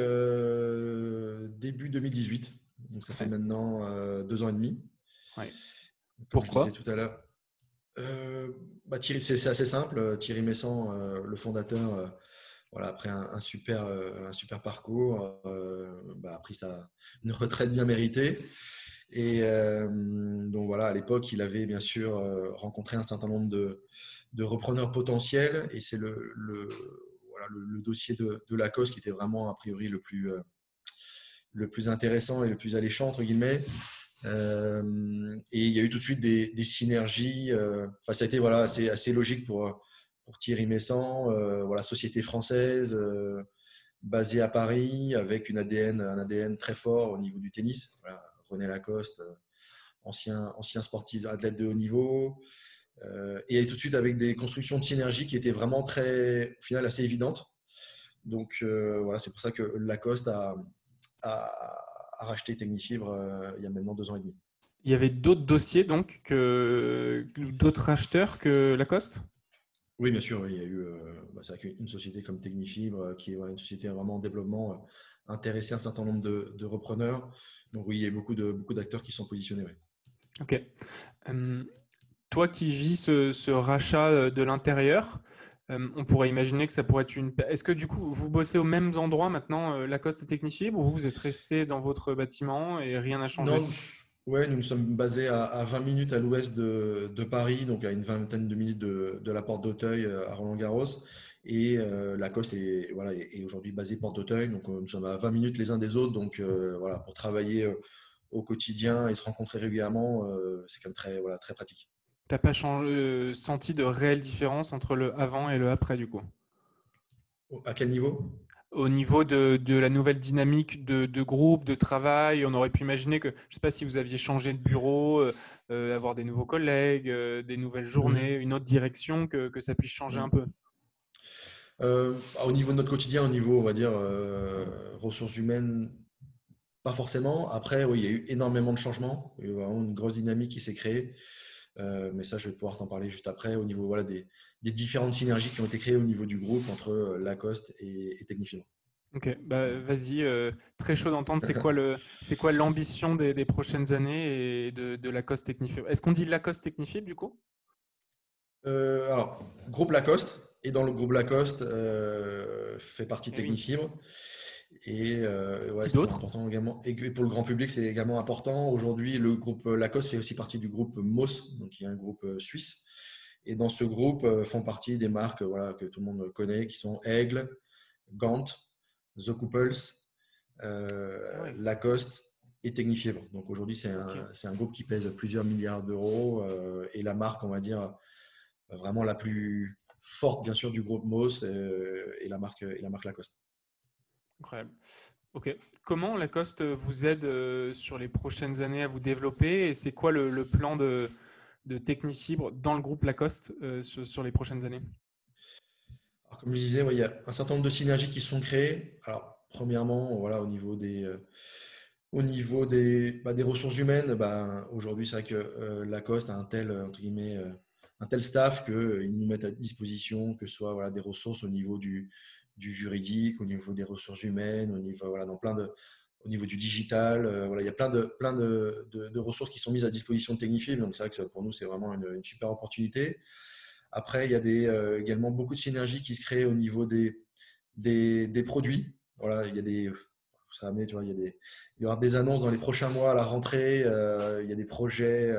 début 2018. Donc, ça fait maintenant deux ans et demi. Pourquoi? tout à l'heure. Bah, c'est assez simple. Thierry Messant, le fondateur, voilà, après un, super, euh, un super parcours, euh, bah, a pris sa, une retraite bien méritée. Et euh, donc voilà, à l'époque, il avait bien sûr rencontré un certain nombre de, repreneurs potentiels. Et c'est le, voilà, dossier de, Lacoste qui était vraiment a priori le plus, plus intéressant et le plus alléchant, entre guillemets. et il y a eu tout de suite des, synergies. Enfin, ça a été voilà, assez, assez logique pour Thierry Messant, euh, voilà, société française euh, basée à Paris avec un ADN très fort au niveau du tennis. René Lacoste, euh, ancien, ancien sportif, athlète de haut niveau. et tout de suite avec des constructions de synergie qui étaient vraiment très, au final, assez évidentes. Donc voilà, c'est pour ça que Lacoste a, racheté Technifibre il y a maintenant deux ans et demi. Il y avait d'autres dossiers donc que d'autres racheteurs que Lacoste? Oui, bien sûr. Il y a eu euh, bah, une société comme Technifibre, euh, qui est une société vraiment en développement, euh, intéressé un certain nombre de, repreneurs. Donc oui, il y a beaucoup de beaucoup d'acteurs qui sont positionnés. Ok. toi qui vis ce, rachat de l'intérieur, on pourrait imaginer que ça pourrait être une. Est-ce que du coup, vous bossez au même endroit maintenant, Lacoste et Technifibre, ou vous êtes resté dans votre bâtiment et rien n'a changé? Oui, nous, nous sommes basés à, 20 minutes à l'ouest de, Paris, donc à une vingtaine de minutes de, la porte d'Auteuil euh, à Roland-Garros. Et euh, Lacoste est, voilà, est, aujourd'hui basé porte d'Auteuil, donc euh, nous sommes à 20 minutes les uns des autres. Donc voilà, pour travailler au quotidien et se rencontrer régulièrement, c'est quand même très, voilà, très pratique. Tu n'as pas senti de réelle différence entre le avant et le après du coup? À quel niveau? Au niveau de, la nouvelle dynamique de, groupe, de travail, on aurait pu imaginer que, je ne sais pas si vous aviez changé de bureau, euh, euh, avoir des nouveaux collègues, euh, des nouvelles journées, une autre direction, que, ça puisse changer un peu. Au niveau de notre quotidien, au niveau, on va dire, ressources humaines, pas forcément. Après, oui, il y a eu énormément de changements. Il y a eu vraiment une grosse dynamique qui s'est créée. mais ça, je vais pouvoir t'en parler juste après au niveau voilà, des, différentes synergies qui ont été créées au niveau du groupe entre Lacoste et, et Technifibre. Ok, bah, vas-y, très chaud d'entendre. C'est quoi le, c'est quoi l'ambition des, prochaines années et de, de Lacoste Technifibre Est-ce qu'on dit Lacoste Technifibre du coup? Alors, groupe Lacoste et dans le groupe Lacoste fait partie eh Technifibre. Et euh, ouais, c'est important également. Et pour le grand public, c'est également important. Aujourd'hui, le groupe Lacoste fait aussi partie du groupe MOS, donc qui est un groupe euh, suisse. Et dans ce groupe euh, font partie des marques voilà, que tout le monde connaît, qui sont Aigle, Gant, The Couples, ah Lacoste et Technifibre. Donc aujourd'hui, c'est un, un, groupe qui pèse plusieurs milliards d'euros et la marque, on va dire, vraiment la plus forte, bien sûr, du groupe MOS et, la marque, et la marque Lacoste. Incroyable. Ok. Comment Lacoste vous aide euh, sur les prochaines années à vous développer? Et c'est quoi le, plan de, de Technifibre dans le groupe Lacoste euh, sur, les prochaines années? Comme je disais, il y a un certain nombre de synergies qui sont créées. Alors, premièrement, voilà, au niveau des, euh, au niveau des, bah, des ressources humaines, bah, aujourd'hui, c'est vrai que Lacoste a un tel, entre guillemets, un tel staff qu'ils nous mettent à disposition, que ce soit voilà, des ressources au niveau du, du juridique, au niveau des ressources humaines, au niveau, voilà, dans plein de, au niveau du digital. Euh, voilà, il y a plein, de, plein de, de, ressources qui sont mises à disposition de Technifil. Donc, c'est vrai que pour nous, c'est vraiment une, super opportunité. Après, il y a des, euh, également beaucoup de synergies qui se créent au niveau des, des, des produits. Voilà, il y a des. Ça tu vois, il, y a des, il y aura des annonces dans les prochains mois à la rentrée. Euh, il y a des projets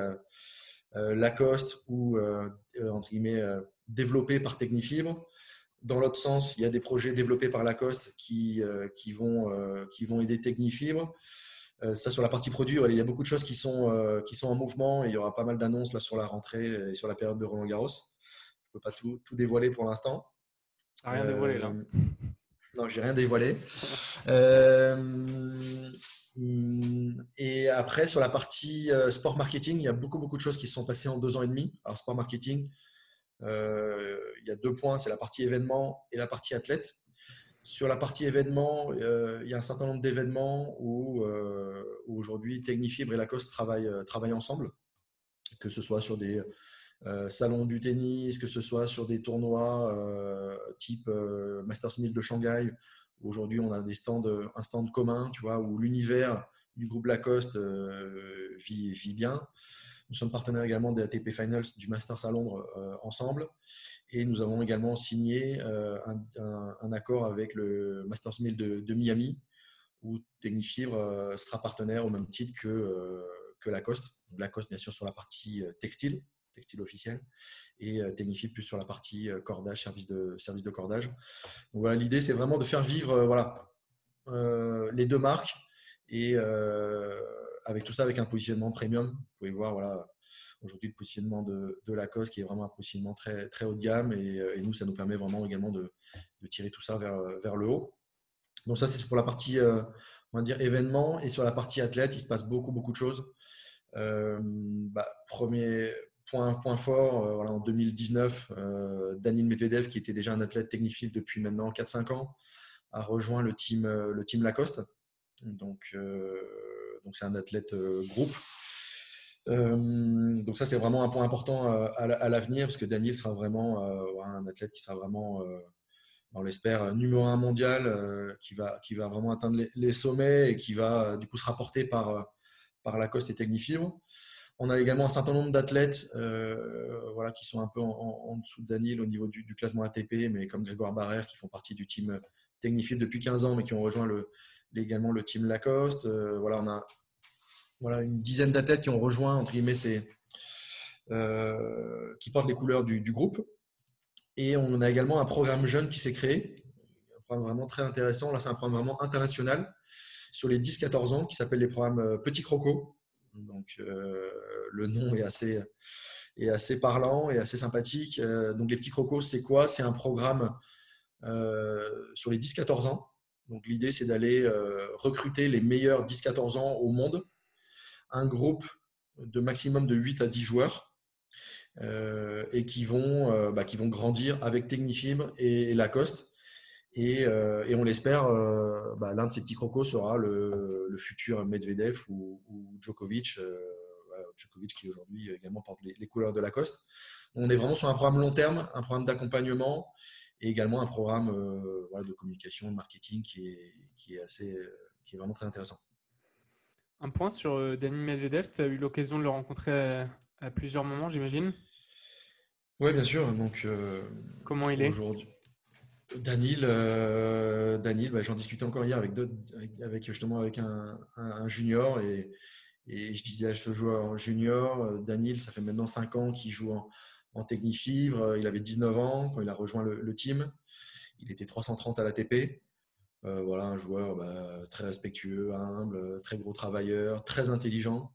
Lacoste ou, entre guillemets, développés par Technifibre. Dans l'autre sens, il y a des projets développés par Lacoste qui, euh, qui, vont, euh, qui vont aider Technifibre. Euh, ça, sur la partie produit, il y a beaucoup de choses qui sont, qui sont en mouvement. il y aura pas mal d'annonces là sur la rentrée et sur la période de Roland Garros. Je ne peux pas tout, tout, dévoiler pour l'instant. Rien dévoilé là. Non, j'ai rien dévoilé. *laughs* et après, sur la partie sport marketing, il y a beaucoup, beaucoup de choses qui se sont passées en deux ans et demi. Alors, sport marketing, euh, il y a deux points, c'est la partie événement et la partie athlète. Sur la partie événement, euh, il y a un certain nombre d'événements où, euh, aujourd'hui Technifibre et Lacoste travaillent, travaillent ensemble, que ce soit sur des salons du tennis, que ce soit sur des tournois type Masters 1000 de Shanghai. Aujourd'hui, on a stands, un stand commun, où l'univers du groupe Lacoste vit, vit bien. Nous sommes partenaires également des ATP Finals du Masters à Londres euh, ensemble. Et nous avons également signé euh, un, accord avec le Masters 1000 de, Miami, où Technifibre euh, sera partenaire au même titre que Lacoste. Lacoste, bien sûr, sur la partie textile, textile officiel, et Technifibre plus sur la partie cordage, service de, service de cordage. Donc voilà, l'idée, c'est vraiment de faire vivre voilà, les deux marques et avec tout ça, avec un positionnement premium. Vous pouvez voir, voilà, aujourd'hui, le positionnement de, de, Lacoste qui est vraiment un positionnement très, très haut de gamme. Et, euh, nous, ça nous permet vraiment également de, tirer tout ça vers, vers le haut. Donc, ça, c'est pour la partie, euh, on va dire, événement. Et sur la partie athlète, il se passe beaucoup, beaucoup de choses. Euh, bah, premier point, fort, voilà, en 2019, Danil Medvedev, qui était déjà un athlète technifique depuis maintenant 4-5 ans, a rejoint le team, team Lacoste. Donc, donc c'est un athlète euh, groupe. Euh, donc ça, c'est vraiment un point important euh, à, l'avenir parce que Daniel sera vraiment un athlète qui sera vraiment, on l'espère, numéro un mondial, qui, va, qui va vraiment atteindre les, sommets et qui va du coup se rapporter par, par Lacoste et Technifibre. On a également un certain nombre d'athlètes voilà, qui sont un peu en, dessous de Daniel au niveau du, classement ATP, mais comme Grégoire Barrère qui font partie du team Technifibre depuis 15 ans, mais qui ont rejoint le, également le team Lacoste. Euh, voilà, on a une dizaine d'athlètes qui ont rejoint, entre guillemets, euh, qui portent les couleurs du, groupe. Et on a également un programme jeune qui s'est créé, un programme vraiment très intéressant. Là, c'est un programme vraiment international sur les 10-14 ans qui s'appelle les programmes euh, Petit Croco. Donc, le nom est assez, est assez parlant et assez sympathique. donc, les Petits Crocos, c'est quoi? C'est un programme sur les 10-14 ans. Donc l'idée, c'est d'aller recruter les meilleurs 10-14 ans au monde, un groupe de maximum de 8 à 10 joueurs, et qui vont, bah, qui vont grandir avec Technifibre et Lacoste euh, et, on l'espère, euh, bah, l'un de ces petits crocos sera le, futur Medvedev ou, Djokovic, euh, Djokovic qui aujourd'hui également porte les, couleurs de Lacoste. On est vraiment sur un programme long terme, un programme d'accompagnement et également un programme de communication, de marketing qui est, qui est, assez, qui est vraiment très intéressant. Un point sur Dani Medvedev, tu as eu l'occasion de le rencontrer à, plusieurs moments, j'imagine? Oui, bien sûr. Donc, Comment il est? aujourd'hui Danil, euh, bah, j'en discutais encore hier avec, avec, justement avec un, junior et, je disais à ce joueur junior, euh, Danil, ça fait maintenant 5 ans qu'il joue en, Technifibre, il avait 19 ans quand il a rejoint le, team, il était 330 à l'ATP. Euh, voilà, un joueur bah, très respectueux, humble, très gros travailleur, très intelligent.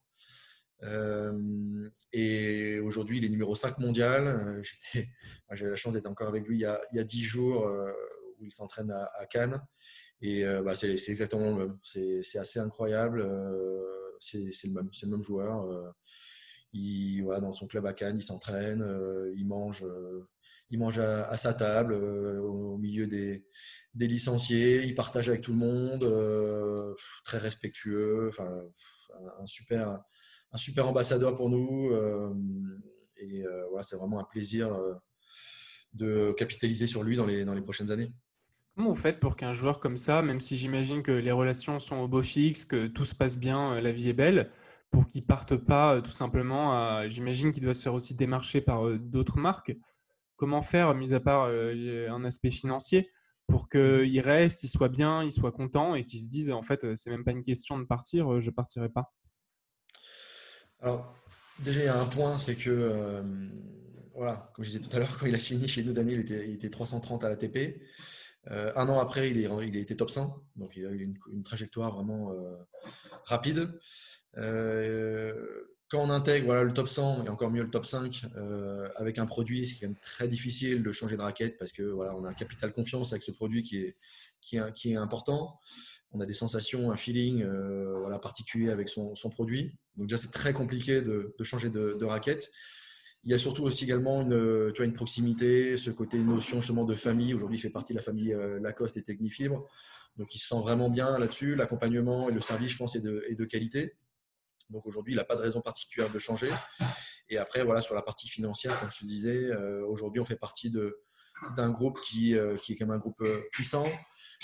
Euh, et aujourd'hui, il est numéro 5 mondial. Euh, *laughs* j'avais la chance d'être encore avec lui il y a, il y a 10 jours euh, où il s'entraîne à, Cannes. Et bah, c'est exactement le même. C'est assez incroyable. c'est le, même, joueur. il, voilà, dans son club à Cannes, il s'entraîne, il mange, il mange à, sa table, au milieu des, licenciés, il partage avec tout le monde, très respectueux, enfin, un super, un super ambassadeur pour nous. Euh, et euh, voilà, c'est vraiment un plaisir euh, de capitaliser sur lui dans les, dans les prochaines années. Comment vous faites pour qu'un joueur comme ça, même si j'imagine que les relations sont au beau fixe, que tout se passe bien, la vie est belle, pour qu'il parte pas tout simplement J'imagine qu'il doit se faire aussi démarcher par d'autres marques. Comment faire, mis à part un aspect financier, pour qu'il reste, il soit bien, il soit content et qu'il se dise en fait, c'est même pas une question de partir, je partirai pas? Alors, déjà, il y a un point, c'est que, euh, voilà, comme je disais tout à l'heure, quand il a signé chez nous, Daniel, il était, 330 à l'ATP. Euh, un an après, il, est, il a été top 100, donc il a eu une, trajectoire vraiment euh, rapide. quand on intègre le top 100 et encore mieux le top 5 avec un produit, c'est quand même très difficile de changer de raquette parce que voilà, on a un capital confiance avec ce produit qui est important on a des sensations, un feeling euh, voilà, particulier avec son, produit. Donc déjà, c'est très compliqué de, changer de, raquette. Il y a surtout aussi également une, tu une proximité, ce côté notion justement de famille. Aujourd'hui, il fait partie de la famille euh, Lacoste et Technifibre. Donc, il se sent vraiment bien là-dessus. L'accompagnement et le service, je pense, est de, qualité. Donc, aujourd'hui, il n'a pas de raison particulière de changer. Et après, voilà, sur la partie financière, comme je te disais, euh, aujourd'hui, on fait partie d'un groupe qui, qui est quand même un groupe puissant,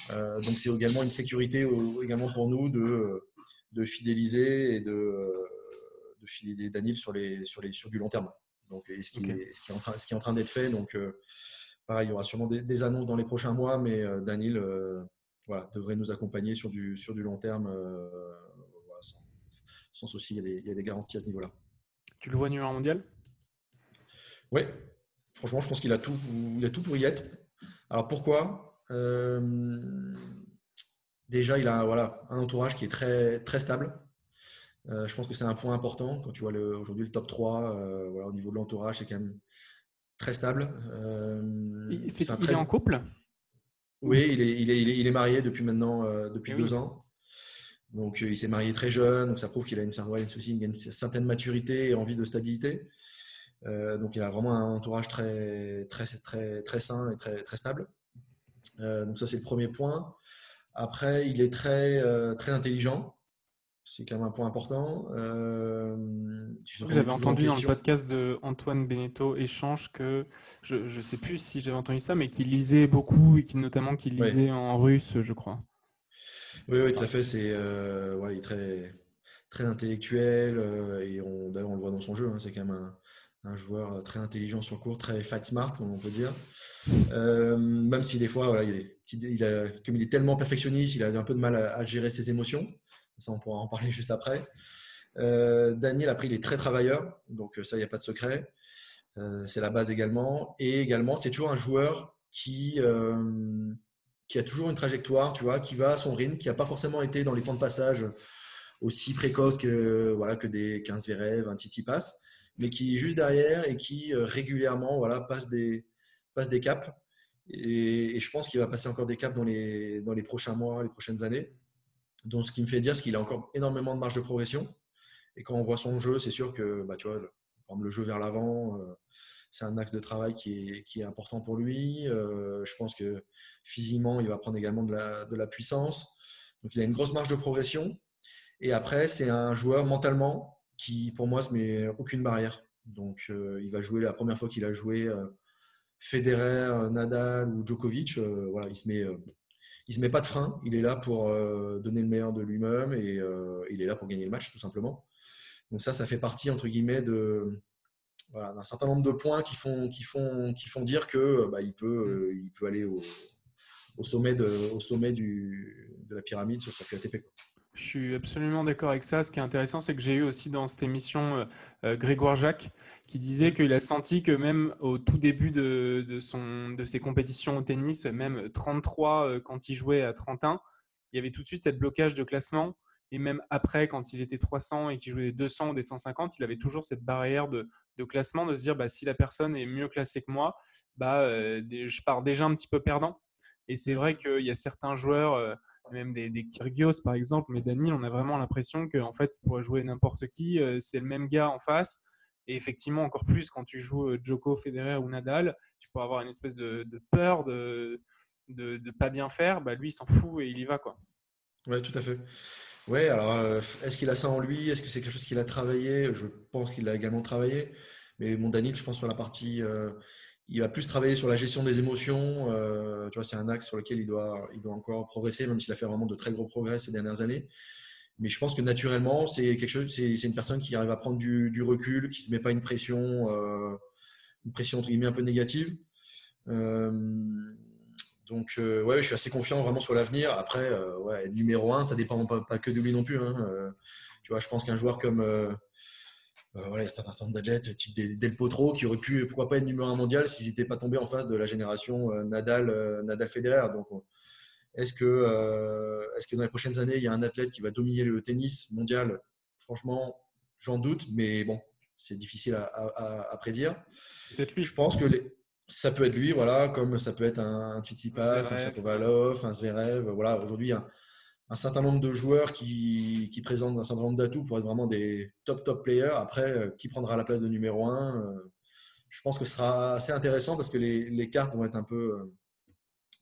donc c'est également une sécurité également pour nous de, de fidéliser et de, de fidéliser Daniel sur, les, sur, les, sur du long terme. Donc, ce, qui est, ce, qui est en train, ce qui est en train d'être fait. Donc, euh, pareil, il y aura sûrement des, annonces dans les prochains mois, mais euh, Daniel voilà, devrait nous accompagner sur du, sur du long terme sans, souci. Il y, a des, il y, a des, garanties à ce niveau-là. Tu le vois numéro mondial? Oui, franchement, je pense qu'il a, tout, il a tout pour y être. Alors pourquoi? euh, déjà, il a voilà, un entourage qui est très, très stable. Euh, je pense que c'est un point important quand tu vois aujourd'hui le top 3 euh, voilà, au niveau de l'entourage, c'est quand même très stable. il est en couple? Oui, il est, il, est, il, est, marié depuis maintenant depuis eh deux ans. Donc il s'est marié très jeune, donc ça prouve qu'il a une, une, une, certaine maturité et envie de stabilité. donc il a vraiment un entourage très, très, très, très sain et très, très stable. Euh, donc ça, c'est le premier point. Après, il est très, euh, très intelligent. C'est quand même un point important. Euh, j'avais entendu dans le podcast de Antoine Beneteau Échange que je ne sais plus si j'avais entendu ça, mais qu'il lisait beaucoup et notamment qu'il lisait en russe, je crois. Oui, oui, tout à fait. C'est il est très, très intellectuel et on, d'ailleurs on le voit dans son jeu. Hein. c'est quand même un, un joueur très intelligent sur court, très fight smart, comme on peut dire. Euh, même si des fois, il est, comme il est tellement perfectionniste, il a un peu de mal à, gérer ses émotions. Ça, on pourra en parler juste après. Euh, Daniel, après, il est très travailleur, donc ça, il n'y a pas de secret. Euh, c'est la base également. Et également, c'est toujours un joueur qui, a toujours une trajectoire, tu vois, qui va à son rythme, qui n'a pas forcément été dans les temps de passage aussi précoces que, voilà, que des 15 Zverev, un Titi passe mais qui est juste derrière et qui euh, régulièrement voilà, passe, des, passe des caps Et, je pense qu'il va passer encore des caps dans les, dans les prochains mois, les prochaines années. Donc, ce qui me fait dire, c'est qu'il a encore énormément de marge de progression. Et quand on voit son jeu, c'est sûr que bah, tu vois, le, le jeu vers l'avant, euh, c'est un axe de travail qui est, qui est important pour lui. Euh, je pense que physiquement, il va prendre également de la, de la, puissance. Donc, il a une grosse marge de progression. Et après, c'est un joueur mentalement qui, pour moi, se met aucune barrière. Donc, euh, il va jouer la première fois qu'il a joué Federer, Nadal ou Djokovic, euh, voilà, il se met, euh, il se met pas de frein. Il est là pour euh, donner le meilleur de lui-même et il est là pour gagner le match tout simplement. Donc ça, ça fait partie entre guillemets de d'un certain nombre de points qui font, qui font, qui font dire que bah, il peut, il peut aller au, au sommet de, au sommet du, de la pyramide sur circuit ATP. Je suis absolument d'accord avec ça. Ce qui est intéressant, c'est que j'ai eu aussi dans cette émission euh, euh, Grégoire Jacques qui disait qu'il a senti que même au tout début de, de ses compétitions au tennis, même 33 euh, quand il jouait à 31, il y avait tout de suite cette blocage de classement. Et même après, quand il était 300 et qu'il jouait des 200 ou des 150, il avait toujours cette barrière de, classement, de se dire bah, si la personne est mieux classée que moi, bah, je pars déjà un petit peu perdant. Et c'est vrai qu'il y a certains joueurs même des, des, Kyrgios par exemple. Mais Daniel, on a vraiment l'impression qu'en fait, il pourrait jouer n'importe qui. Euh, c'est le même gars en face. Et effectivement, encore plus quand tu joues euh, Joko, Federer ou Nadal, tu peux avoir une espèce de, peur de, de, pas bien faire. Bah, lui, il s'en fout et il y va. quoi. Ouais, tout à fait. Ouais, alors euh, est-ce qu'il a ça en lui? Est-ce que c'est quelque chose qu'il a travaillé? Je pense qu'il a également travaillé. Mais mon Daniel, je pense sur la partie il va plus travailler sur la gestion des émotions. Euh, tu vois, c'est un axe sur lequel il doit, encore progresser, même s'il a fait vraiment de très gros progrès ces dernières années. Mais je pense que naturellement, c'est une personne qui arrive à prendre du, recul, qui se met pas une pression, euh, une pression un peu négative. Euh, donc, ouais, je suis assez confiant vraiment sur l'avenir. Après, numéro un, ça dépend pas, que de lui non plus. Hein. je pense qu'un joueur comme euh, voilà, c'est un certain nombre d'athlètes type Del Potro qui auraient pu, pourquoi pas, être numéro un mondial s'ils n'étaient pas tombés en face de la génération euh, Nadal, euh, Nadal Federer. Donc, est-ce que, est-ce que dans les prochaines années, il y a un athlète qui va dominer le tennis mondial? Franchement, j'en doute, mais bon, c'est difficile à, prédire. Peut-être lui. Je pense que ça peut être lui, voilà, comme ça peut être un, un Tsitsipas, un Shapovalov, un Zverev. Voilà, aujourd'hui, un, un certain nombre de joueurs qui, présentent un certain nombre d'atouts pour être vraiment des top top players. Après, euh, qui prendra la place de numéro 1 euh, Je pense que ce sera assez intéressant parce que les, cartes vont être un peu euh,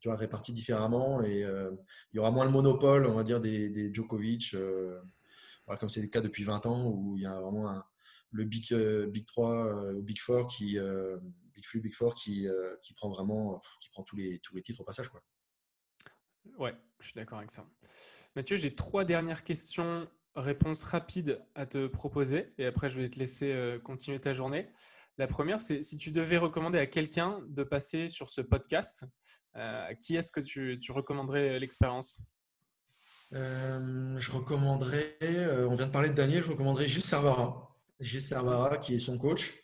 tu vois, réparties différemment et il y aura moins le monopole, on va dire, des, Djokovic, comme c'est le cas depuis 20 ans où il y a vraiment le Big, Big 3 ou Big 4 qui, Big 3, Big 4 qui, qui prend vraiment qui prend tous les, tous les titres au passage. Quoi. Ouais, je suis d'accord avec ça. Mathieu, j'ai trois dernières questions, réponses rapides à te proposer et après je vais te laisser euh, continuer ta journée. La première, c'est si tu devais recommander à quelqu'un de passer sur ce podcast, euh, qui est-ce que tu, recommanderais l'expérience? Euh, Je recommanderais, on vient de parler de Daniel, je recommanderais Gilles Servara. Gilles Servara, qui est son coach,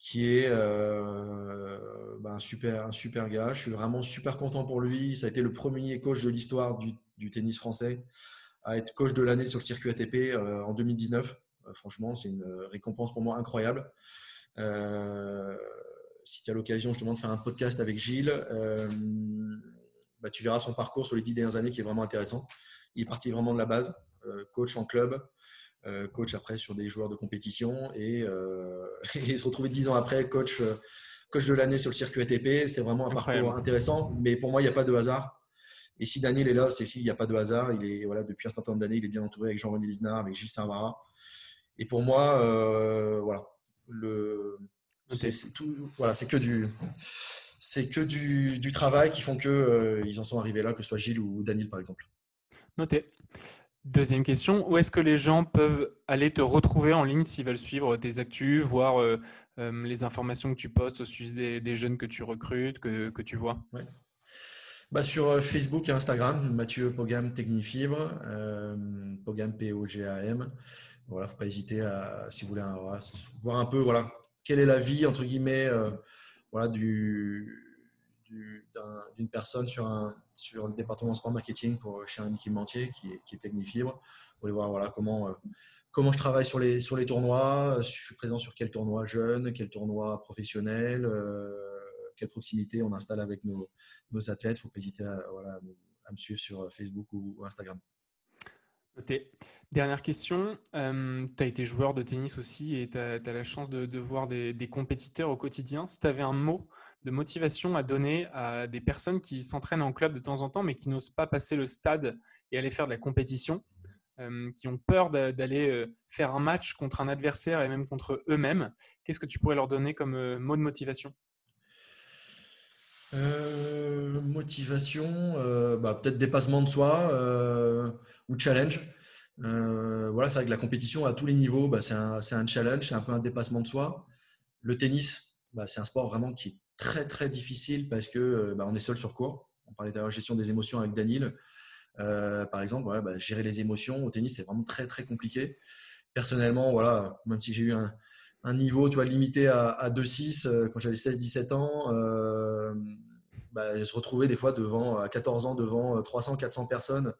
qui est ben, un, super, un super gars. Je suis vraiment super content pour lui. Ça a été le premier coach de l'histoire du tennis français à être coach de l'année sur le circuit ATP euh, en 2019. Euh, franchement, c'est une récompense pour moi incroyable. Euh, si tu as l'occasion justement de faire un podcast avec Gilles, bah, tu verras son parcours sur les dix dernières années qui est vraiment intéressant. Il est parti vraiment de la base, coach en club, coach après sur des joueurs de compétition et, *laughs* et se retrouver dix ans après coach, coach de l'année sur le circuit ATP. C'est vraiment un parcours intéressant, mais pour moi, il n'y a pas de hasard. Et si Daniel est là, c'est s'il n'y a pas de hasard. Il est, voilà, depuis un certain nombre d'années, il est bien entouré avec Jean-René Lisnard, avec Gilles Servara. Et pour moi, euh, voilà, le, c'est, tout, voilà, c'est que du, c'est que du, du, travail qui font que euh, ils en sont arrivés là, que ce soit Gilles ou Daniel par exemple. Noté. Deuxième question, où est-ce que les gens peuvent aller te retrouver en ligne s'ils veulent suivre tes actus, voir euh, les informations que tu postes au sujet des, jeunes que tu recrutes, que, que tu vois? Bah, Sur euh, Facebook et Instagram, Mathieu Pogam Technifibre, euh, Pogam P-O-G-A-M. Voilà, faut pas hésiter à, si vous voulez, voir un peu voilà, quelle est la vie, entre guillemets, euh, voilà, du, d'une personne sur, le département sport marketing pour, chez un équipementier qui est, qui est Technifibre. Vous voulez voir voilà, comment, comment je travaille sur les, sur les tournois, je suis présent sur quel tournoi jeune, quel tournoi professionnel, quelle proximité on installe avec nos, athlètes. Il ne faut pas hésiter à, me suivre sur Facebook ou, Instagram. Dernière question. tu as été joueur de tennis aussi et tu as, la chance de, voir des, des, compétiteurs au quotidien. Si tu avais un mot de motivation à donner à des personnes qui s'entraînent en club de temps en temps mais qui n'osent pas passer le stade et aller faire de la compétition, euh, qui ont peur d'aller euh, faire un match contre un adversaire et même contre eux-mêmes. Qu'est-ce que tu pourrais leur donner comme euh, mot de motivation? Motivation, bah, peut-être dépassement de soi ou challenge. voilà, c'est vrai que la compétition à tous les niveaux, bah, c'est un, un, challenge, c'est un peu un dépassement de soi. Le tennis, bah, c'est un sport vraiment qui est très très difficile parce que bah, on est seul sur court. On parlait de la gestion des émotions avec Daniel. Euh, par exemple, bah, gérer les émotions au tennis, c'est vraiment très très compliqué. Personnellement, voilà, même si j'ai eu un, niveau limité à, 2-6 euh, quand j'avais 16-17 ans, euh, se retrouvais des fois devant, à 14 ans devant 300-400 personnes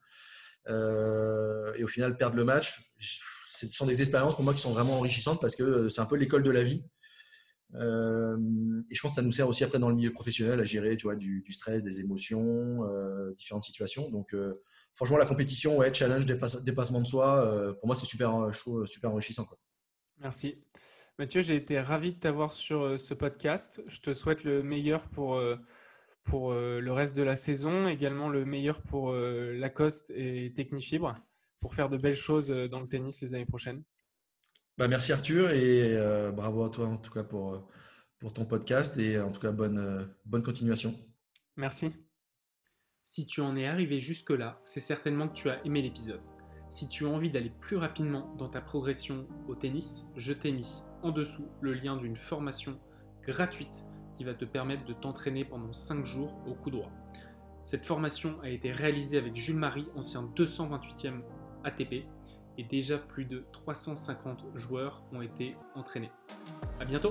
et au final perdre le match. Ce sont des expériences pour moi qui sont vraiment enrichissantes parce que c'est un peu l'école de la vie. Euh, et je pense que ça nous sert aussi après dans le milieu professionnel à gérer tu vois, du, stress, des émotions, euh, différentes situations. Donc, euh, franchement, la compétition, ouais, challenge, dépassement de soi, pour moi, c'est super, super enrichissant. Merci. Mathieu, j'ai été ravi de t'avoir sur ce podcast. Je te souhaite le meilleur pour, pour le reste de la saison, également le meilleur pour Lacoste et Technifibre pour faire de belles choses dans le tennis les années prochaines. Bah, merci Arthur et euh, bravo à toi en tout cas pour, euh, pour ton podcast et en tout cas bonne, euh, bonne continuation. Merci. Si tu en es arrivé jusque-là, c'est certainement que tu as aimé l'épisode. Si tu as envie d'aller plus rapidement dans ta progression au tennis, je t'ai mis en dessous le lien d'une formation gratuite qui va te permettre de t'entraîner pendant 5 jours au coup droit. Cette formation a été réalisée avec Jules Marie, ancien 228e ATP, et déjà plus de 350 joueurs ont été entraînés. A bientôt